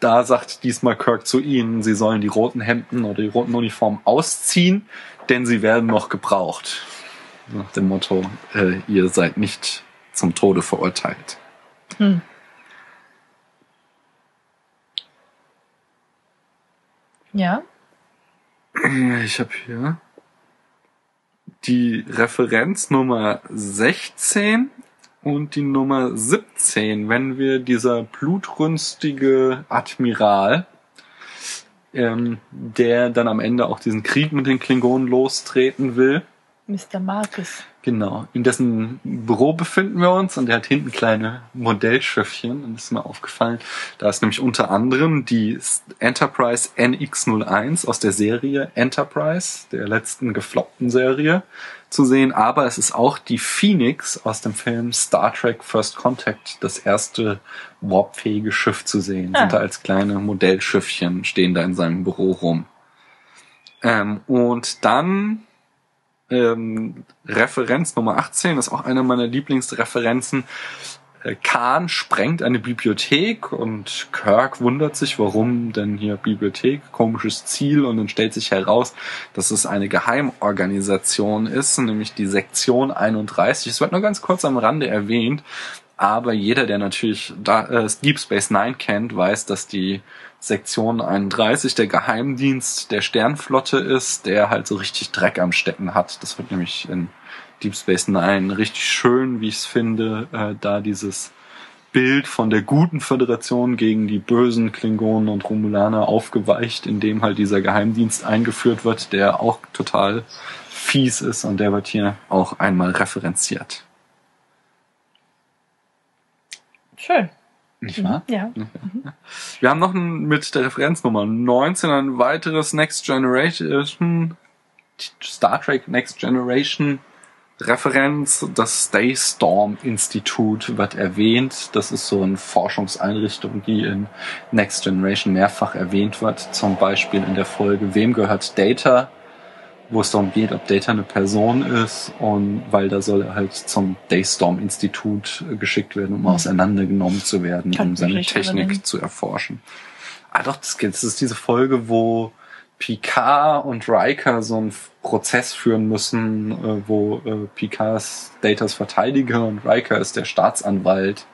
da sagt diesmal Kirk zu ihnen, sie sollen die roten Hemden oder die roten Uniformen ausziehen, denn sie werden noch gebraucht. Nach dem Motto, äh, ihr seid nicht zum Tode verurteilt. Hm. Ja. Ich habe hier die Referenz Nummer 16 und die Nummer 17, wenn wir dieser blutrünstige Admiral, ähm, der dann am Ende auch diesen Krieg mit den Klingonen lostreten will, Mr. Marcus. Genau, in dessen Büro befinden wir uns und er hat hinten kleine Modellschiffchen und das ist mir aufgefallen. Da ist nämlich unter anderem die Enterprise NX01 aus der Serie Enterprise, der letzten gefloppten Serie, zu sehen, aber es ist auch die Phoenix aus dem Film Star Trek First Contact, das erste warpfähige Schiff zu sehen. Ah. Sind da als kleine Modellschiffchen, stehen da in seinem Büro rum. Ähm, und dann ähm, Referenz Nummer 18 ist auch eine meiner Lieblingsreferenzen. Äh, Khan sprengt eine Bibliothek und Kirk wundert sich, warum denn hier Bibliothek, komisches Ziel und dann stellt sich heraus, dass es eine Geheimorganisation ist, nämlich die Sektion 31. Es wird nur ganz kurz am Rande erwähnt, aber jeder, der natürlich da, äh, Deep Space Nine kennt, weiß, dass die Sektion 31 der Geheimdienst der Sternflotte ist, der halt so richtig Dreck am Stecken hat. Das wird nämlich in Deep Space Nine richtig schön, wie ich es finde, äh, da dieses Bild von der guten Föderation gegen die bösen Klingonen und Romulaner aufgeweicht, in dem halt dieser Geheimdienst eingeführt wird, der auch total fies ist und der wird hier auch einmal referenziert. Schön. Nicht wahr? Ja. Wir haben noch ein, mit der Referenznummer 19 ein weiteres Next Generation Star Trek Next Generation Referenz. Das Stay Storm Institute wird erwähnt. Das ist so eine Forschungseinrichtung, die in Next Generation mehrfach erwähnt wird. Zum Beispiel in der Folge Wem gehört Data? Wo es darum geht, ob Data eine Person ist und weil da soll er halt zum Daystorm Institut äh, geschickt werden, um auseinandergenommen zu werden, Kann um seine Technik erinnern. zu erforschen. Ah doch, das, das ist diese Folge, wo Picard und Riker so einen Prozess führen müssen, äh, wo äh, Picard ist Datas Verteidiger und Riker ist der Staatsanwalt.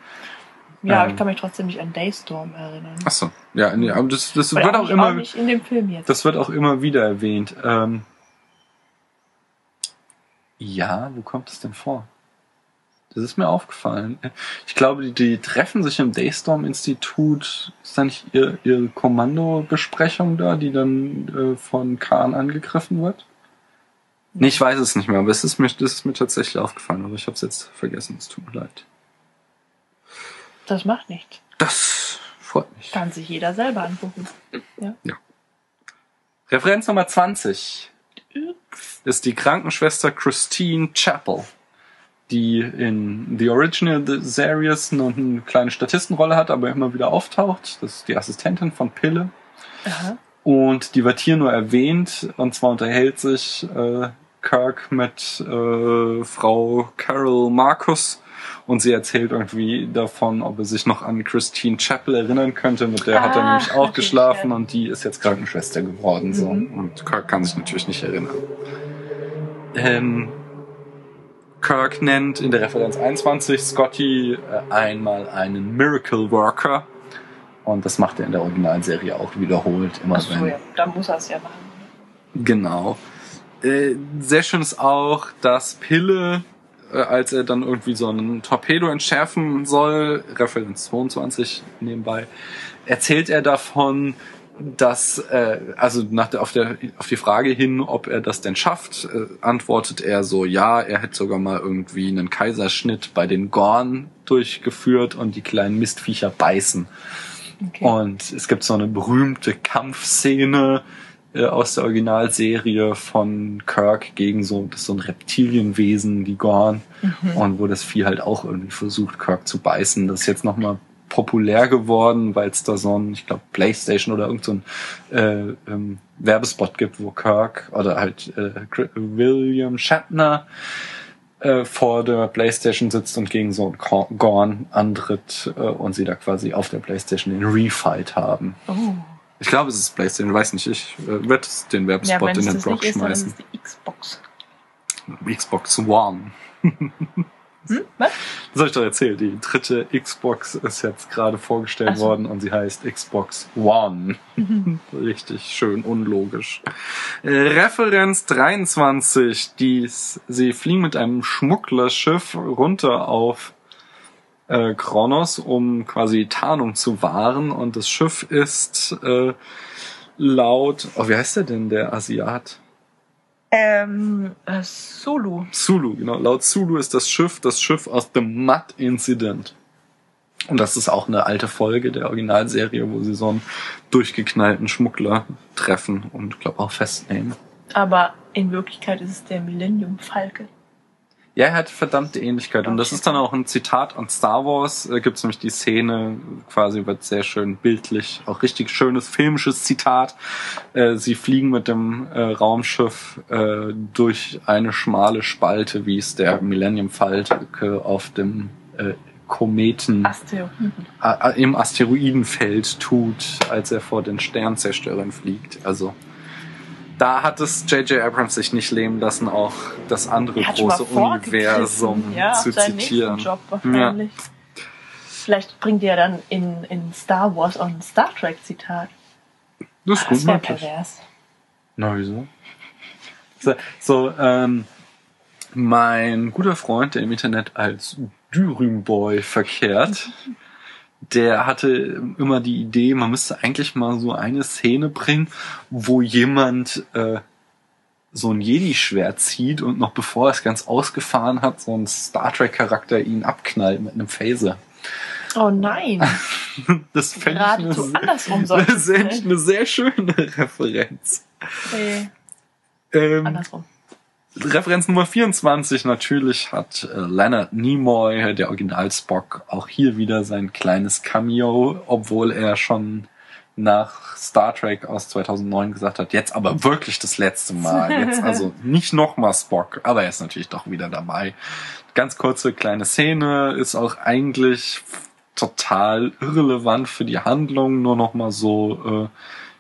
Ja, Ähm. ich kann mich trotzdem nicht an Daystorm erinnern. Achso, ja, nee, aber das, das Oder wird auch nicht, immer, auch nicht in dem Film jetzt. das wird auch immer wieder erwähnt. Ähm, ja, wo kommt es denn vor? Das ist mir aufgefallen. Ich glaube, die, die treffen sich im Daystorm-Institut. Ist da nicht ihr, ihre Kommandobesprechung da, die dann äh, von Khan angegriffen wird? Nee, ich weiß es nicht mehr, aber es ist mir, das ist mir tatsächlich aufgefallen, aber ich habe es jetzt vergessen. Es tut mir leid. Das macht nichts. Das freut mich. Kann sich jeder selber angucken. Ja. Referenz Nummer 20 ist die Krankenschwester Christine Chappell, die in The Original Series noch eine kleine Statistenrolle hat, aber immer wieder auftaucht. Das ist die Assistentin von Pille. Aha. Und die wird hier nur erwähnt, und zwar unterhält sich äh, Kirk mit äh, Frau Carol Marcus und sie erzählt irgendwie davon, ob er sich noch an Christine Chappell erinnern könnte. Mit der hat er Ah, nämlich auch geschlafen ja. und die ist jetzt Krankenschwester geworden. So. Mhm. Und Kirk kann sich natürlich nicht erinnern. Ähm, Kirk nennt in der Referenz 21 Scotty äh, einmal einen Miracle Worker. Und das macht er in der Originalserie auch wiederholt, immer Achso, wenn ja. Dann muss er es ja machen. Genau. Äh, sehr schön ist auch, dass Pille, als er dann irgendwie so einen Torpedo entschärfen soll, Referenz 22 nebenbei, erzählt er davon, dass, äh, also nach der, auf, der, auf die Frage hin, ob er das denn schafft, äh, antwortet er so, ja, er hätte sogar mal irgendwie einen Kaiserschnitt bei den Gorn durchgeführt und die kleinen Mistviecher beißen. Okay. Und es gibt so eine berühmte Kampfszene äh, aus der Originalserie von Kirk gegen so, das so ein Reptilienwesen, die Gorn. Und wo das Vieh halt auch irgendwie versucht, Kirk zu beißen. Das ist jetzt nochmal populär geworden, weil es da so ein, ich glaube, Playstation oder irgend so ein äh, ähm, Werbespot gibt, wo Kirk oder halt äh, William Shatner äh, vor der Playstation sitzt und gegen so einen Gor- Gorn antritt äh, und sie da quasi auf der Playstation den Refight haben. Oh. Ich glaube, es ist Playstation, weiß nicht, ich äh, werde den Ja, Werbespot wenn in den Blog nicht ist, dann ist schmeißen. die Xbox. Xbox One. Hm? Was? Das habe ich doch erzählt. Die dritte Xbox ist jetzt gerade vorgestellt so. worden und sie heißt Xbox One. Richtig schön unlogisch. Äh, Referenz 23. Dies, sie fliegen mit einem Schmugglerschiff runter auf äh, Kronos, um quasi Tarnung zu wahren. Und das Schiff ist äh, laut... Oh, wie heißt der denn, der Asiat? Ähm, äh, Solo. Zulu, genau. Laut Zulu ist das Schiff das Schiff aus The Mud Incident. Und das ist auch eine alte Folge der Originalserie, wo sie so einen durchgeknallten Schmuggler treffen und glaube auch festnehmen. Aber in Wirklichkeit ist es der Millennium Falke. Ja, er hat verdammte Ähnlichkeit. Und das ist dann auch ein Zitat an Star Wars. Äh, Gibt es nämlich die Szene, quasi wird sehr schön bildlich, auch richtig schönes filmisches Zitat. Äh, sie fliegen mit dem äh, Raumschiff äh, durch eine schmale Spalte, wie es der Millennium Falke auf dem Kometen Asteroiden. im Asteroidenfeld tut, als er vor den Sternzerstörern fliegt. Also da hat es J.J. Abrams sich nicht leben lassen, auch das andere Er große Universum ja, zu zitieren. Job wahrscheinlich. Vielleicht bringt er dann in, in Star Wars auch ein Star Trek Zitat. Das ist Das gut wäre möglich. pervers. Na, wieso? So, so ähm, mein guter Freund, der im Internet als Dürümboy verkehrt, der hatte immer die Idee, man müsste eigentlich mal so eine Szene bringen, wo jemand äh, so ein Jedi-Schwert zieht und noch bevor er es ganz ausgefahren hat, so ein Star Trek-Charakter ihn abknallt mit einem Phaser. Oh nein. Das fände ich eine, andersrum sollte das fänd ich eine sehr schöne Referenz. Nee, Ähm, andersrum. Referenz Nummer 24 natürlich hat äh, Leonard Nimoy, der Original Spock, auch hier wieder sein kleines Cameo, obwohl er schon nach Star Trek aus 2009 gesagt hat, jetzt aber wirklich das letzte Mal. Jetzt also nicht nochmal Spock, aber er ist natürlich doch wieder dabei. Ganz kurze kleine Szene ist auch eigentlich total irrelevant für die Handlung, nur nochmal so äh,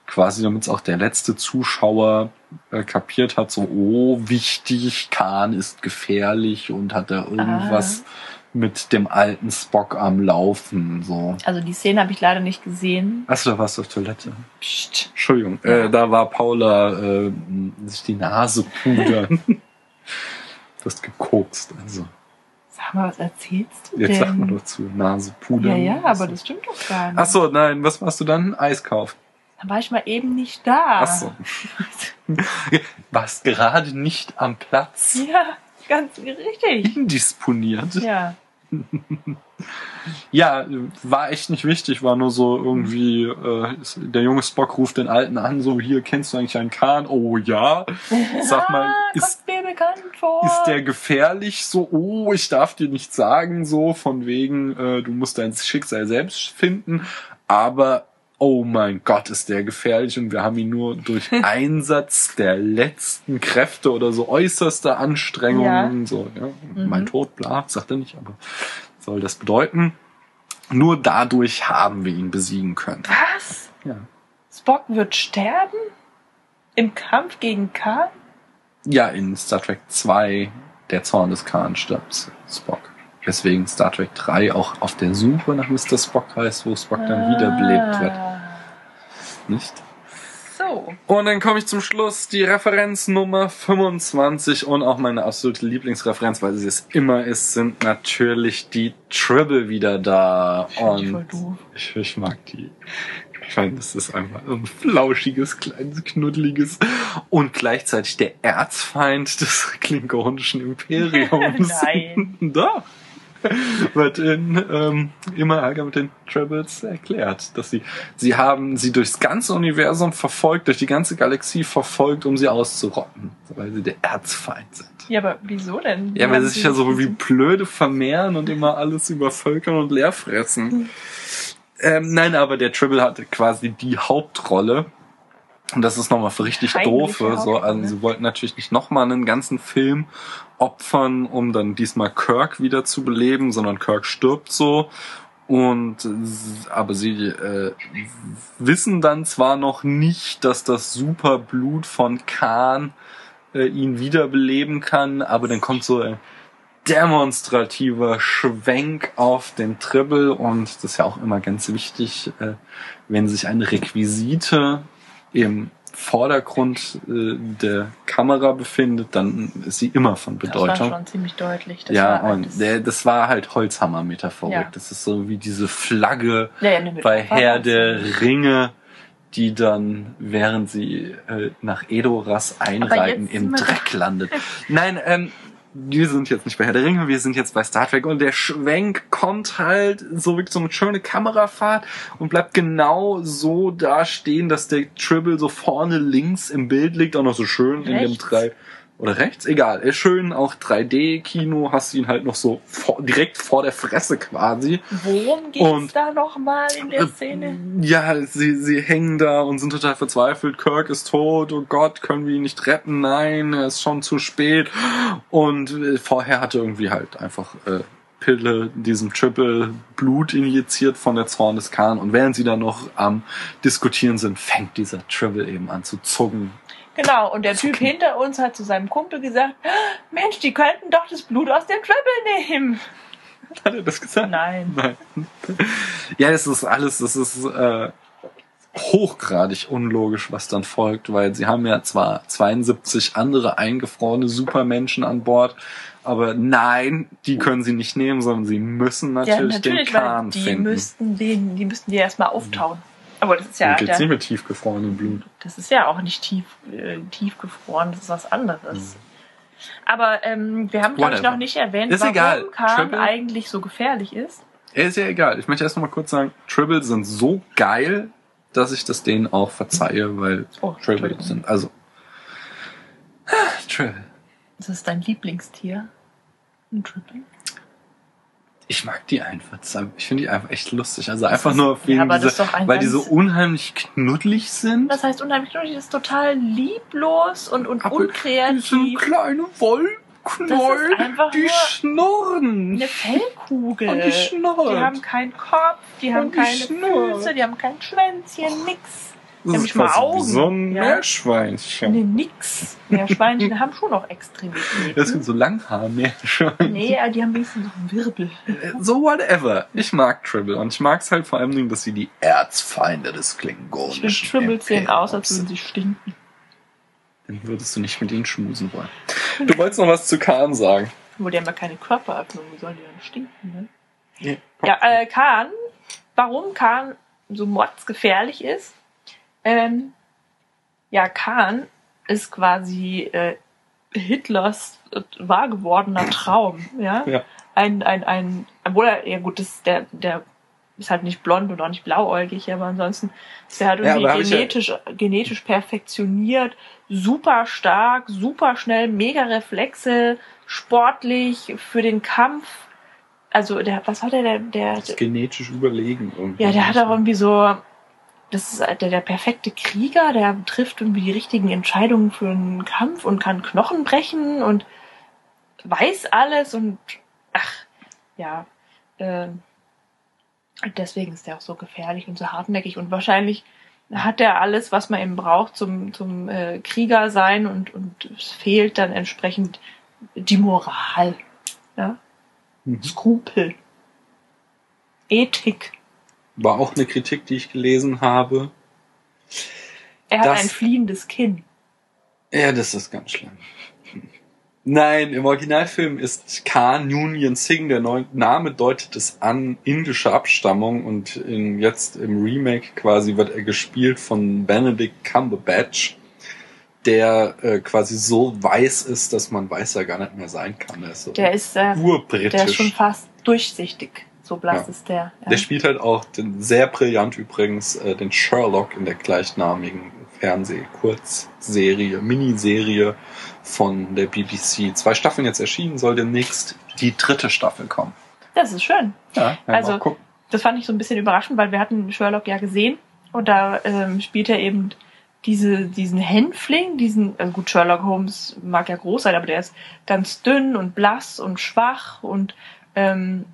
quasi, damit es auch der letzte Zuschauer äh, kapiert hat, so, oh, wichtig, Khan ist gefährlich und hat da irgendwas mit dem alten Spock am Laufen, so. Also die Szene habe ich leider nicht gesehen. Achso, da warst du auf Toilette. Psst. Entschuldigung, Ja. äh, da war Paula äh, sich die Nase pudern. du hast gekokst, also. Sag mal, was erzählst du Jetzt denn? sag mal doch zu, Nase ja, pudern. ja, aber das stimmt doch gar nicht. Achso, nein, was warst du dann? Eis kaufen. Da war ich mal eben nicht da. Achso. Warst gerade nicht am Platz. Ja, ganz richtig. Indisponiert. Ja. Ja, war echt nicht wichtig, war nur so irgendwie, äh, der junge Spock ruft den Alten an, so, hier, kennst du eigentlich einen Kahn? Oh ja. Sag mal, ist, kommt mir bekannt vor. ist der gefährlich? So, oh, ich darf dir nicht sagen, so, von wegen, äh, du musst dein Schicksal selbst finden, aber oh mein Gott, ist der gefährlich und wir haben ihn nur durch Einsatz der letzten Kräfte oder so äußerste Anstrengungen, so, ja, mein Tod, bla, sagt er nicht, aber soll das bedeuten? Nur dadurch haben wir ihn besiegen können. Was? Ja. Spock wird sterben? Im Kampf gegen Khan? Ja, in Star Trek 2, der Zorn des Khan stirbt Spock. Weswegen Star Trek 3 auch auf der Suche nach Mr. Spock heißt, wo Spock dann wiederbelebt wird. Ah. Nicht? So. Und dann komme ich zum Schluss, die Referenz Nummer 25 und auch meine absolute Lieblingsreferenz, weil sie es immer ist, sind natürlich die Tribble wieder da. Ich Und ich, ich mag die. Ich meine, das ist einfach ein flauschiges, kleines, knuddeliges und gleichzeitig der Erzfeind des klingonischen Imperiums. Nein. Doch. Wird in ähm, immer Ärger mit den Tribbles erklärt, dass sie sie haben sie durchs ganze Universum verfolgt, durch die ganze Galaxie verfolgt, um sie auszurotten, weil sie der Erzfeind sind. Ja, aber wieso denn? Ja, weil sie sich ja so wie blöde vermehren und immer alles übervölkern und leer fressen. Ähm, nein, aber der Tribble hatte quasi die Hauptrolle. Und das ist nochmal für richtig Heimliche doofe. So, also sie wollten natürlich nicht nochmal einen ganzen Film opfern, um dann diesmal Kirk wieder zu beleben, sondern Kirk stirbt so. Und aber sie äh, wissen dann zwar noch nicht, dass das Superblut von Khan äh, ihn wiederbeleben kann, aber dann kommt so ein demonstrativer Schwenk auf den Tribble und das ist ja auch immer ganz wichtig, äh, wenn sich eine Requisite im Vordergrund äh, der Kamera befindet, dann ist sie immer von Das war Bedeutung. schon ziemlich deutlich. Das ja, war und das- der, das war halt Holzhammer-Metaphorik. Ja. Das ist so wie diese Flagge ja, ja, bei Herr der Ringe, die dann, während sie äh, nach Edoras einreiten, im Dreck landet. Nein, ähm, wir sind jetzt nicht bei Herr der Ringe, wir sind jetzt bei Star Trek und der Schwenk kommt halt so wirklich so eine schöne Kamerafahrt und bleibt genau so da stehen, dass der Tribble so vorne links im Bild liegt, auch noch so schön in dem Rechts. drei oder rechts, egal, ist schön, auch 3D-Kino, hast du ihn halt noch so vor, direkt vor der Fresse quasi. Worum geht's Und- da nochmal in der Szene? Ja, sie, sie hängen da und sind total verzweifelt. Kirk ist tot. Oh Gott, können wir ihn nicht retten? Nein, er ist schon zu spät. Und äh, vorher hatte irgendwie halt einfach äh, Pille diesem Triple Blut injiziert von der Zorn des Khan. Und während sie da noch am Diskutieren sind, fängt dieser Triple eben an zu zucken. Genau, und der Typ hinter uns hat zu seinem Kumpel gesagt, Mensch, die könnten doch das Blut aus dem Triple nehmen. Hat er das gesagt? Nein. Nein. Ja, das ist alles, das ist äh, hochgradig unlogisch, was dann folgt, weil sie haben ja zwar 72 andere eingefrorene Supermenschen an Bord, aber nein, die können sie nicht nehmen, sondern sie müssen Ja, natürlich, natürlich, den Kahn die finden. müssten den, die müssten die erstmal auftauen. Aber das ist ja, der, nicht mit tiefgefrorenem Blut. das ist ja auch nicht tief, äh, tiefgefroren, das ist was anderes. Mhm. Aber ähm, wir haben, glaube ich, noch nicht erwähnt, Ist warum egal. Khan Triple- eigentlich so gefährlich ist. Ist ja egal. Ich möchte erst noch mal kurz sagen, Tribbles sind so geil, dass ich das denen auch verzeihe, weil Oh, Entschuldigung. sind, also Tribble. Das ist dein Lieblingstier. Ein Triple. Ich mag die einfach. Das ist- Ich finde die einfach echt lustig. Also einfach nur wegen ja, aber diese, das ist doch ein weil die so unheimlich knuddelig sind. Das heißt, unheimlich knuddelig, das ist total lieblos und, und Aber Die sind unkreativ. kleine Wollknäuel, Das ist die nur schnurren. Eine Fellkugel. Und die schnurrt. Die haben keinen Kopf, die haben Und die keine schnurrt. Füße, die haben kein Schwänzchen, nix. Das haben ist nicht mal Augen, so ein ja? Meerschweinchen. Nee, nix. Meerschweinchen haben schon noch Extremitäten. Das sind so Langhaar-Meerschweinchen. Nee, die haben wenigstens noch einen Wirbel. So whatever. Ich mag Tribble. Und ich mag es halt vor allem, Dingen, dass sie die Erzfeinde des Ich will klingonischen Tribbles sehen aus, als würden sie stinken. Dann würdest du nicht mit ihnen schmusen wollen. Du wolltest noch was zu Khan sagen. Wo die haben ja keine Körperöffnung, wie sollen die dann stinken, ne? Ja. Ja, äh, Khan, warum Khan so mordsgefährlich ist? Ähm, ja, Khan ist quasi äh, Hitlers äh, wahr gewordener Traum, ja? Ja. Ein, ein, ein, obwohl er, ja gut, das, der, der ist halt nicht blond und auch nicht blauäugig, aber ansonsten ist er halt Ja, irgendwie hab ich ja- genetisch, genetisch perfektioniert, super stark, super schnell, mega Reflexe, sportlich für den Kampf. Also der, was hat er, der, der, ist genetisch überlegen irgendwie. ja, der hat auch irgendwie so, das ist halt der, der perfekte Krieger, der trifft irgendwie die richtigen Entscheidungen für einen Kampf und kann Knochen brechen und weiß alles und ach, ja, äh, deswegen ist der auch so gefährlich und so hartnäckig und wahrscheinlich hat er alles, was man eben braucht zum, zum äh, Krieger sein und, und es fehlt dann entsprechend die Moral, ja, Mhm. Skrupel, Ethik. War auch eine Kritik, die ich gelesen habe. Er hat ein fliehendes Kinn. Ja, das ist ganz schlimm. Nein, im Originalfilm ist Khan Union Singh, der Name deutet es an, indische Abstammung und in, jetzt im Remake quasi wird er gespielt von Benedict Cumberbatch, der äh, quasi so weiß ist, dass man weiß ja gar nicht mehr sein kann. Er ist so Der ist, äh, urbritisch. der ist schon fast durchsichtig. So blass Ja. ist der. Ja. Der spielt halt auch den, sehr brillant übrigens äh, den Sherlock in der gleichnamigen Fernseh-Kurzserie, Miniserie von der BBC. Zwei Staffeln jetzt erschienen, soll demnächst die dritte Staffel kommen. Das ist schön. Ja, Also-. Das fand ich so ein bisschen überraschend, weil wir hatten Sherlock ja gesehen und da ähm, spielt er eben diese, diesen Hänfling, diesen, also gut, Sherlock Holmes mag ja groß sein, aber der ist ganz dünn und blass und schwach und ähm,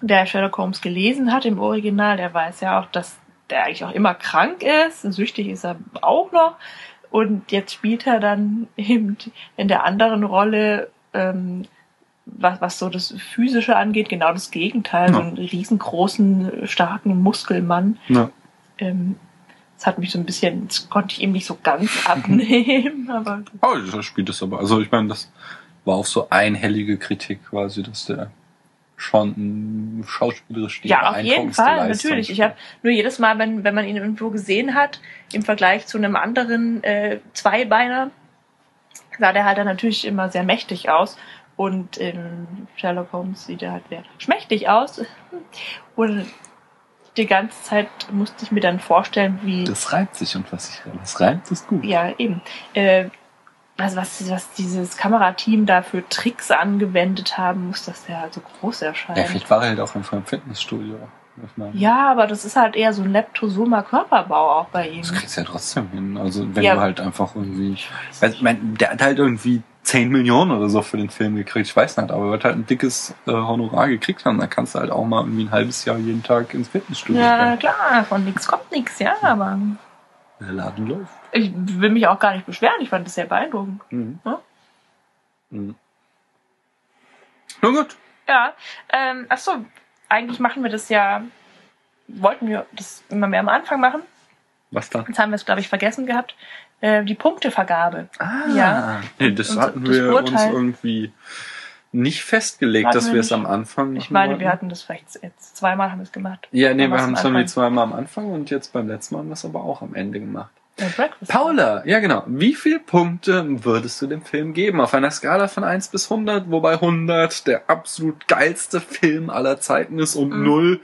der Sherlock Holmes gelesen hat im Original, der weiß ja auch, dass der eigentlich auch immer krank ist, süchtig ist er auch noch und jetzt spielt er dann eben in der anderen Rolle ähm, was, was so das Physische angeht, genau das Gegenteil. So Ja. einen riesengroßen, starken Muskelmann. Ja. Ähm, das hat mich so ein bisschen, das konnte ich ihm nicht so ganz abnehmen, aber Oh, das spielt es aber. Also ich meine, das war auch so einhellige Kritik quasi, dass der schon schauspielerisch die ja, auf jeden Fall, Leistung natürlich. Ich habe nur jedes Mal, wenn, wenn man ihn irgendwo gesehen hat, im Vergleich zu einem anderen äh, Zweibeiner, sah der halt dann natürlich immer sehr mächtig aus. Und in Sherlock Holmes sieht er halt sehr schmächtig aus. Und die ganze Zeit musste ich mir dann vorstellen, wie Das reimt sich und was sich was reimt, ist gut. ja, eben. Äh, was, was, was dieses Kamerateam da für Tricks angewendet haben muss, dass der halt so groß erscheint. Ja, vielleicht war er halt auch einfach im Fitnessstudio. Ja, aber das ist halt eher so ein leptosomer Körperbau auch bei ihm. Das kriegst du ja trotzdem hin. Also wenn Ja. du halt einfach irgendwie. Ich mein, der hat halt irgendwie 10 Millionen oder so für den Film gekriegt. Ich weiß nicht, aber er wird halt ein dickes äh, Honorar gekriegt haben. Dann kannst du halt auch mal irgendwie ein halbes Jahr jeden Tag ins Fitnessstudio Ja, gehen. klar, von nichts kommt nichts, ja, aber Der Laden läuft. ich will mich auch gar nicht beschweren. Ich fand das sehr beeindruckend. Mhm. Ja. Mhm. Na gut. Ja, ähm, ach so, eigentlich machen wir das ja, wollten wir das immer mehr am Anfang machen. Was dann? Jetzt haben wir es, glaube ich, vergessen gehabt. Äh, die Punktevergabe. Ah. Ja. Nee, das Und hatten das wir uns Urteil. irgendwie nicht festgelegt, Hatten dass wir wir es am Anfang machen Ich meine, wollten. wir hatten das vielleicht jetzt zweimal haben wir es gemacht. Ja, nee, wir haben es irgendwie zweimal am Anfang und jetzt beim letzten Mal haben wir es aber auch am Ende gemacht. Ja. Paula, ja genau. Wie viel Punkte würdest du dem Film geben? Auf einer Skala von 1 bis 100, wobei 100 der absolut geilste Film aller Zeiten ist und Mhm. 0,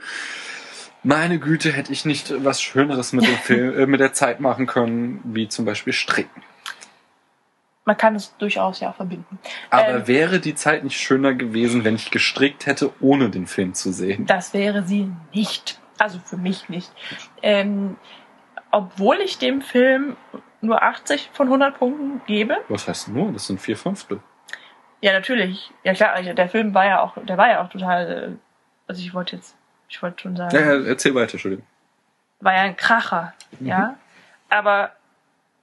meine Güte, hätte ich nicht was Schöneres mit dem Film, äh, mit der Zeit machen können, wie zum Beispiel Stricken. Man kann es durchaus ja verbinden. Aber Ähm. wäre die Zeit nicht schöner gewesen, wenn ich gestrickt hätte, ohne den Film zu sehen? Das wäre sie nicht. Also für mich nicht. Ähm, obwohl ich dem Film nur 80 von 100 Punkten gebe. Was heißt nur? Das sind vier Fünftel. Ja, natürlich. Ja klar, also der Film war ja auch, der war ja auch total, äh, also ich wollte jetzt, ich wollte schon sagen, Ja, ja, erzähl weiter, Entschuldigung. war ja ein Kracher, Mhm. ja. Aber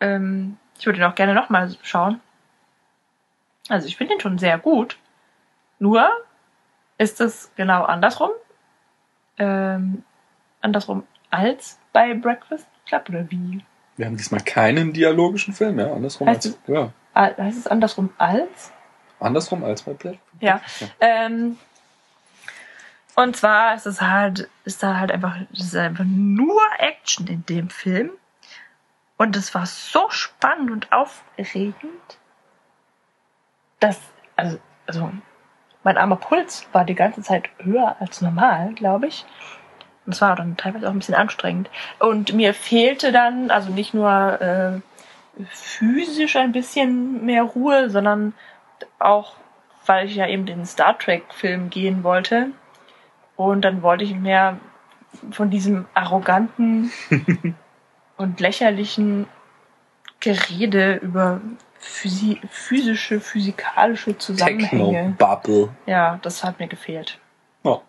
ähm, ich würde ihn auch gerne nochmal schauen. Also ich finde ihn schon sehr gut. Nur ist es genau andersrum. Ähm, andersrum als bei Breakfast Club oder wie? Wir haben diesmal keinen dialogischen Film, ja, andersrum Heißt als, ja, Al- Heißt es andersrum als? andersrum als bei Black. Ja. Ähm, und zwar ist es halt, ist da halt einfach, es ist einfach nur Action in dem Film. Und es war so spannend und aufregend, dass, also, also, mein armer Puls war die ganze Zeit höher als normal, glaube ich. Und es war dann teilweise auch ein bisschen anstrengend. Und mir fehlte dann, also nicht nur äh, physisch ein bisschen mehr Ruhe, sondern auch, weil ich ja eben den Star Trek-Film gehen wollte. Und dann wollte ich mehr von diesem arroganten und lächerlichen Gerede über physi physische, physikalische Zusammenhänge. Techno-Bubble. Ja, das hat mir gefehlt. Ja,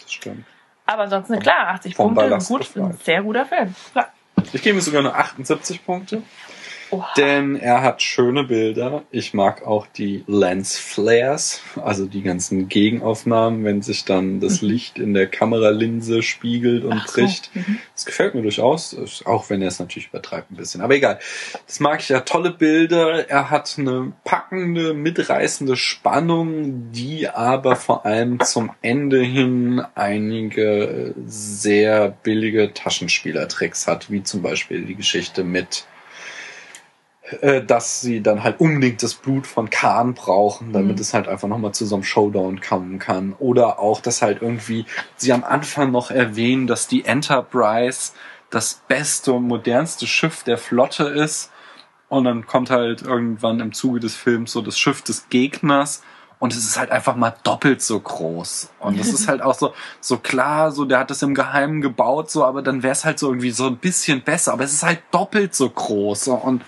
das stimmt. Aber ansonsten, klar, 80 vom Punkte, gut, ein sehr guter Film. Klar. Ich gebe mir sogar nur 78 Punkte. Oha. Denn er hat schöne Bilder. Ich mag auch die Lens Flares, also die ganzen Gegenaufnahmen, wenn sich dann das Licht in der Kameralinse spiegelt und Mhm. Ach so. bricht. Mhm. Das gefällt mir durchaus, auch wenn er es natürlich übertreibt ein bisschen. Aber egal. Das mag ich ja. Tolle Bilder. Er hat eine packende, mitreißende Spannung, die aber vor allem zum Ende hin einige sehr billige Taschenspielertricks hat, wie zum Beispiel die Geschichte mit dass sie dann halt unbedingt das Blut von Khan brauchen, damit Mhm. es halt einfach nochmal zu so einem Showdown kommen kann. Oder auch, dass halt irgendwie sie am Anfang noch erwähnen, dass die Enterprise das beste und modernste Schiff der Flotte ist. Und dann kommt halt irgendwann im Zuge des Films so das Schiff des Gegners. Und es ist halt einfach mal doppelt so groß. Und es ist halt auch so, so klar, so, der hat das im Geheimen gebaut, so, aber dann wäre es halt so irgendwie so ein bisschen besser. Aber es ist halt doppelt so groß. Und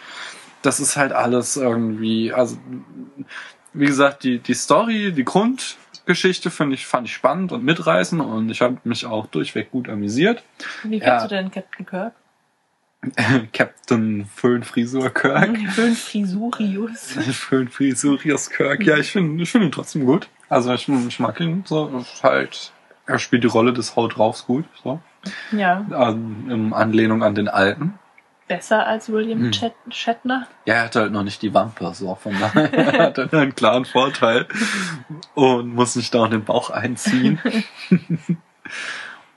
das ist halt alles irgendwie, also, wie gesagt, die, die Story, die Grundgeschichte finde ich, fand ich spannend und mitreißend und ich habe mich auch durchweg gut amüsiert. Wie Ja. findest du denn Captain Kirk? Captain Föhnfrisur Kirk. Fünf Frisurius. Föhnfrisurius Kirk. Ja, ich finde ich finde ihn trotzdem gut. Also ich, ich mag ihn so. Halt, er spielt die Rolle des Haut draufs gut. So. Ja, Ähm, in Anlehnung an den alten. Besser als William Hm. Shat Shatner. Ja, er hat halt noch nicht die Wampe, so von daher hat er einen klaren Vorteil und muss nicht da in den Bauch einziehen.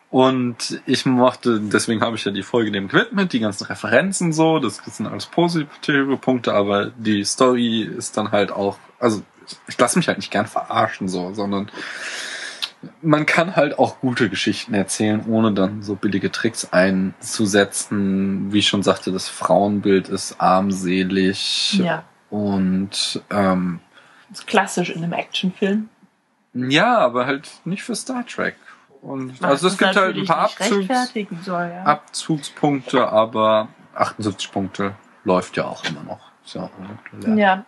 und ich mochte, deswegen habe ich ja die Folge dem gewidmet, die ganzen Referenzen so, das sind alles positive Punkte, aber die Story ist dann halt auch, also ich lasse mich halt nicht gern verarschen so, sondern man kann halt auch gute Geschichten erzählen, ohne dann so billige Tricks einzusetzen. Wie ich schon sagte, das Frauenbild ist armselig Ja, und ähm, das ist klassisch in einem Actionfilm. ja, aber halt nicht für Star Trek. Und Was also es gibt halt ein paar Abzugs, soll, ja. Abzugspunkte, aber 78 Punkte läuft ja auch immer noch. Ja regulär. Ja.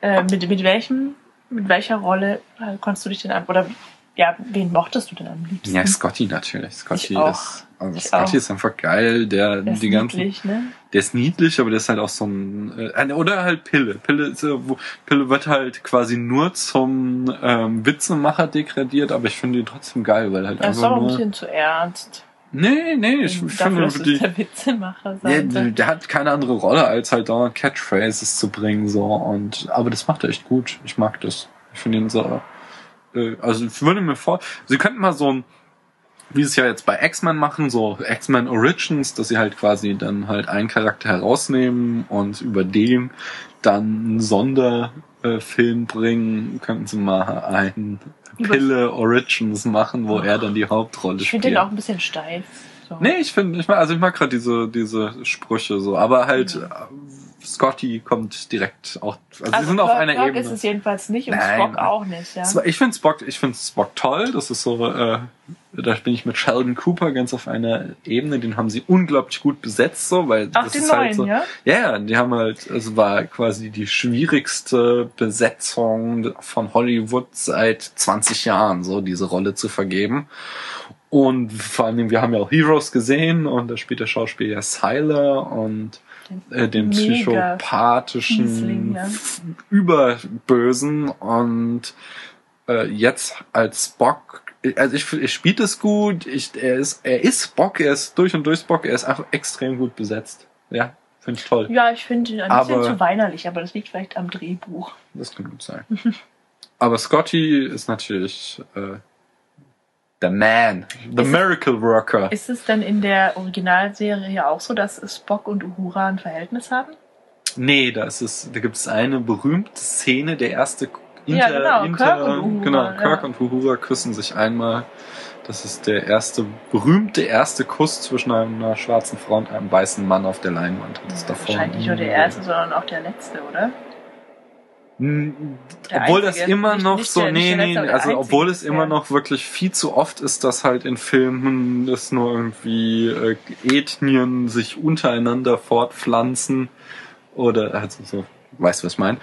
Äh, mit, mit welchem, mit welcher Rolle äh, konntest du dich denn an, oder ja, wen mochtest du denn am liebsten? Ja, Scotty natürlich. Scotty auch. ist, also Scotty auch. ist einfach geil. Der, Der ist die ganzen, niedlich, ne? der ist niedlich, aber der ist halt auch so ein, äh, oder halt Pille. Pille ist, äh, wo, Pille wird halt quasi nur zum ähm, Witzemacher degradiert, aber ich finde ihn trotzdem geil, weil halt Er ist einfach doch ein bisschen zu ernst. Nee, nee, ich Dafür, finde dass die, der Witzemacher sein soll. der hat keine andere Rolle, als halt dauernd Catchphrases zu bringen, so, und, aber das macht er echt gut. Ich mag das. Ich finde ihn so, also ich würde mir vor, sie könnten mal so ein, wie sie es ja jetzt bei X-Men machen, so X-Men Origins, dass sie halt quasi dann halt einen Charakter herausnehmen und über den dann einen Sonderfilm bringen, könnten sie mal einen Pille Origins machen, wo er dann die Hauptrolle Ich spielt. finde den auch ein bisschen steif. So. Nee, ich finde, ich mag, also ich mag gerade diese, diese Sprüche so, aber halt, Ja. Scotty kommt direkt auch, also, sie Also sind auf einer Kirk Ebene. ist es jedenfalls nicht und Nein. Spock auch nicht, ja. Ich finde Spock, ich finde Spock toll. Das ist so, äh, da bin ich mit Sheldon Cooper ganz auf einer Ebene. Den haben sie unglaublich gut besetzt, so, weil Ach, das den ist halt neuen, so. ja? Ja, ja, die haben halt, es war quasi die schwierigste Besetzung von Hollywood seit 20 Jahren, so diese Rolle zu vergeben. Und vor allem, wir haben ja auch Heroes gesehen und da spielt der Schauspieler Sylar und äh, den Mega psychopathischen, ja. überbösen und äh, jetzt als Spock, also ich, ich spielt es gut, ich, er ist, er ist Spock, er ist durch und durch Spock, er ist einfach extrem gut besetzt. Ja, finde ich toll. Ja, ich finde ihn ein bisschen Aber- zu weinerlich, aber das liegt vielleicht am Drehbuch. Das kann gut sein. Aber Scotty ist natürlich äh, the man, the Ist es- miracle worker. Ist es denn in der Originalserie ja auch so, dass Spock und Uhura ein Verhältnis haben? Nee, da ist es, da gibt es eine berühmte Szene, der erste Ja, genau, Kirk und Uhura, genau, ja. Kirk und Uhura küssen sich einmal. Das ist der erste, berühmte erste Kuss zwischen einer schwarzen Frau und einem weißen Mann auf der Leinwand. Das ist davor Wahrscheinlich nicht nur der erste, sondern auch der letzte, oder? Hm, Der obwohl das immer Nicht- noch nicht so, der- nee, nee, letzte, also obwohl es immer noch wirklich viel zu oft ist, dass halt in Filmen das nur irgendwie äh, Ethnien sich untereinander fortpflanzen oder also so, weißt du, was ich meine?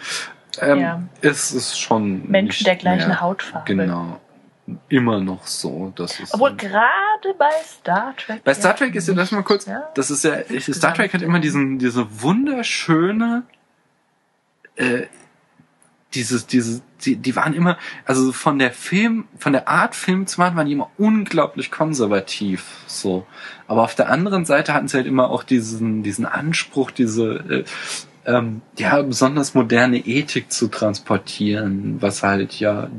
Ähm, Ja. Es ist schon Menschen der gleichen mehr, Hautfarbe. Genau. Immer noch so, dass es Obwohl gerade bei Star Trek. Bei Star ja Trek ist ja das mal kurz, Ja. das ist ja, Star Trek hat immer diesen, diese wunderschöne, äh, dieses, dieses, die, die waren immer, also von der Film, von der Art Film zu machen, waren die immer unglaublich konservativ, so. Aber auf der anderen Seite hatten sie halt immer auch diesen, diesen Anspruch, diese, äh, ähm, ja, besonders moderne Ethik zu transportieren, was halt ja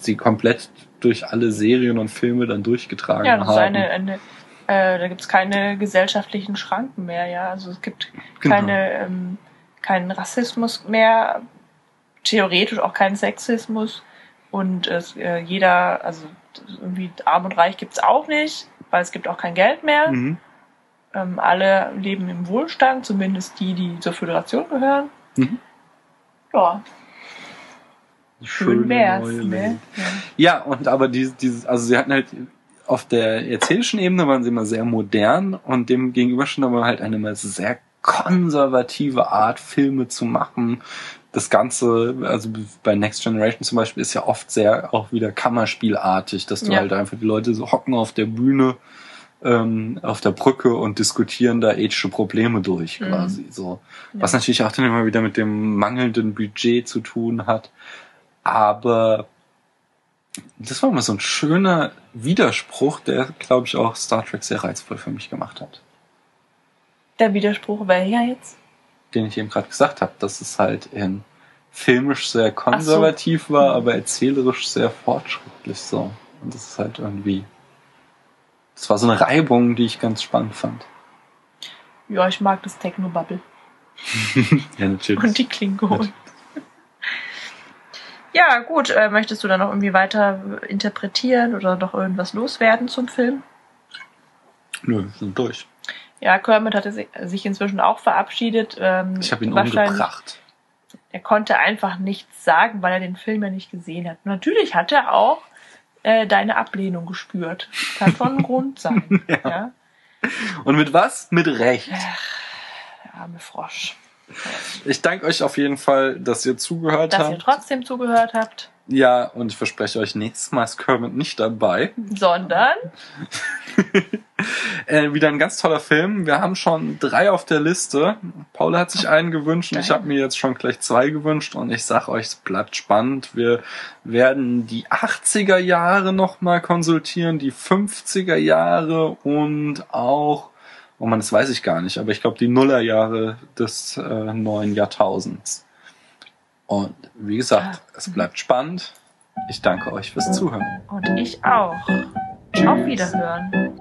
sie komplett durch alle Serien und Filme dann durchgetragen Ja, das ist haben. eine, eine äh, da gibt's keine gesellschaftlichen Schranken mehr, ja. Also es gibt Genau. keine, ähm, keinen Rassismus mehr, theoretisch auch keinen Sexismus. Und es, äh, jeder, also irgendwie arm und reich gibt's auch nicht, weil es gibt auch kein Geld mehr. Mhm. Ähm, alle leben im Wohlstand, zumindest die, die zur Föderation gehören. Mhm. Ja, schön wär's, ne? Ja. Ja, und aber dieses, dieses, also sie hatten halt auf der erzählischen Ebene waren sie immer sehr modern und dem gegenüber stand aber halt eine immer sehr konservative Art, Filme zu machen. Das Ganze, also bei Next Generation zum Beispiel, ist ja oft sehr auch wieder Kammerspielartig, dass du Ja. halt einfach die Leute so hocken auf der Bühne, ähm, auf der Brücke und diskutieren da ethische Probleme durch, Mhm. quasi, so. Ja. Was natürlich auch dann immer wieder mit dem mangelnden Budget zu tun hat. Aber das war immer so ein schöner Widerspruch, der, glaube ich, auch Star Trek sehr reizvoll für mich gemacht hat. Der Widerspruch wäre ja jetzt. Den ich eben gerade gesagt habe, dass es halt in filmisch sehr konservativ war, aber erzählerisch sehr fortschrittlich so. Und das ist halt irgendwie. Das war so eine Reibung, die ich ganz spannend fand. Ja, ich mag das Techno-Bubble Ja, natürlich. und die Klingonen. Ja, gut. Äh, möchtest du dann noch irgendwie weiter interpretieren oder noch irgendwas loswerden zum Film? Nö, wir sind durch. Ja, Kermit hatte si- sich inzwischen auch verabschiedet. Ähm, Ich habe ihn umgebracht. Er konnte einfach nichts sagen, weil er den Film ja nicht gesehen hat. Natürlich hat er auch äh, deine Ablehnung gespürt. Kann schon ein Grund sein. ja. Und mit was? Mit Recht. Der arme Frosch. Ich danke euch auf jeden Fall, dass ihr zugehört Dass habt. ihr trotzdem zugehört habt, Ja, und ich verspreche euch, nächstes Mal ist Kermit nicht dabei. sondern Äh, wieder ein ganz toller Film. Wir haben schon drei auf der Liste. Paul hat sich einen gewünscht und ich habe mir jetzt schon gleich zwei gewünscht und ich sag euch, es bleibt spannend. Wir werden die 80er Jahre nochmal konsultieren, die 50er Jahre und auch, oh man, das weiß ich gar nicht, aber ich glaube die Nullerjahre des äh, neuen Jahrtausends. Und wie gesagt, es bleibt spannend. Ich danke euch fürs Zuhören. und ich auch. Auf Wiederhören.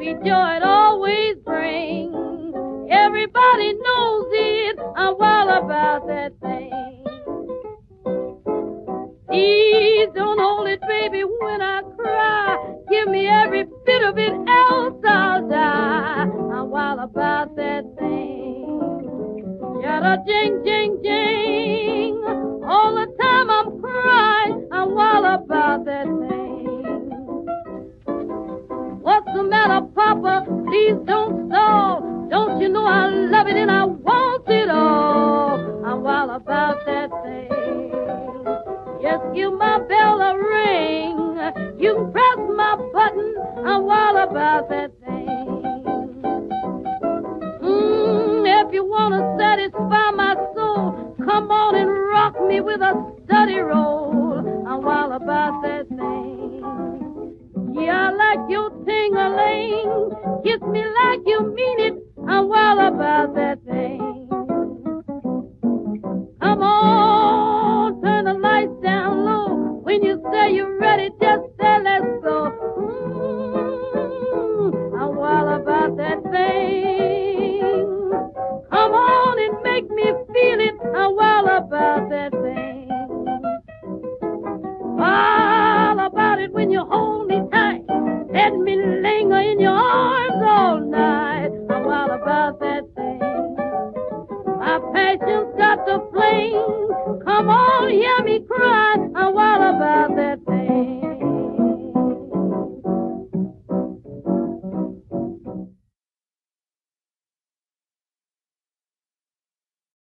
Sweet joy it always brings. Everybody knows it. I'm wild about that thing. Please don't hold it, baby, when I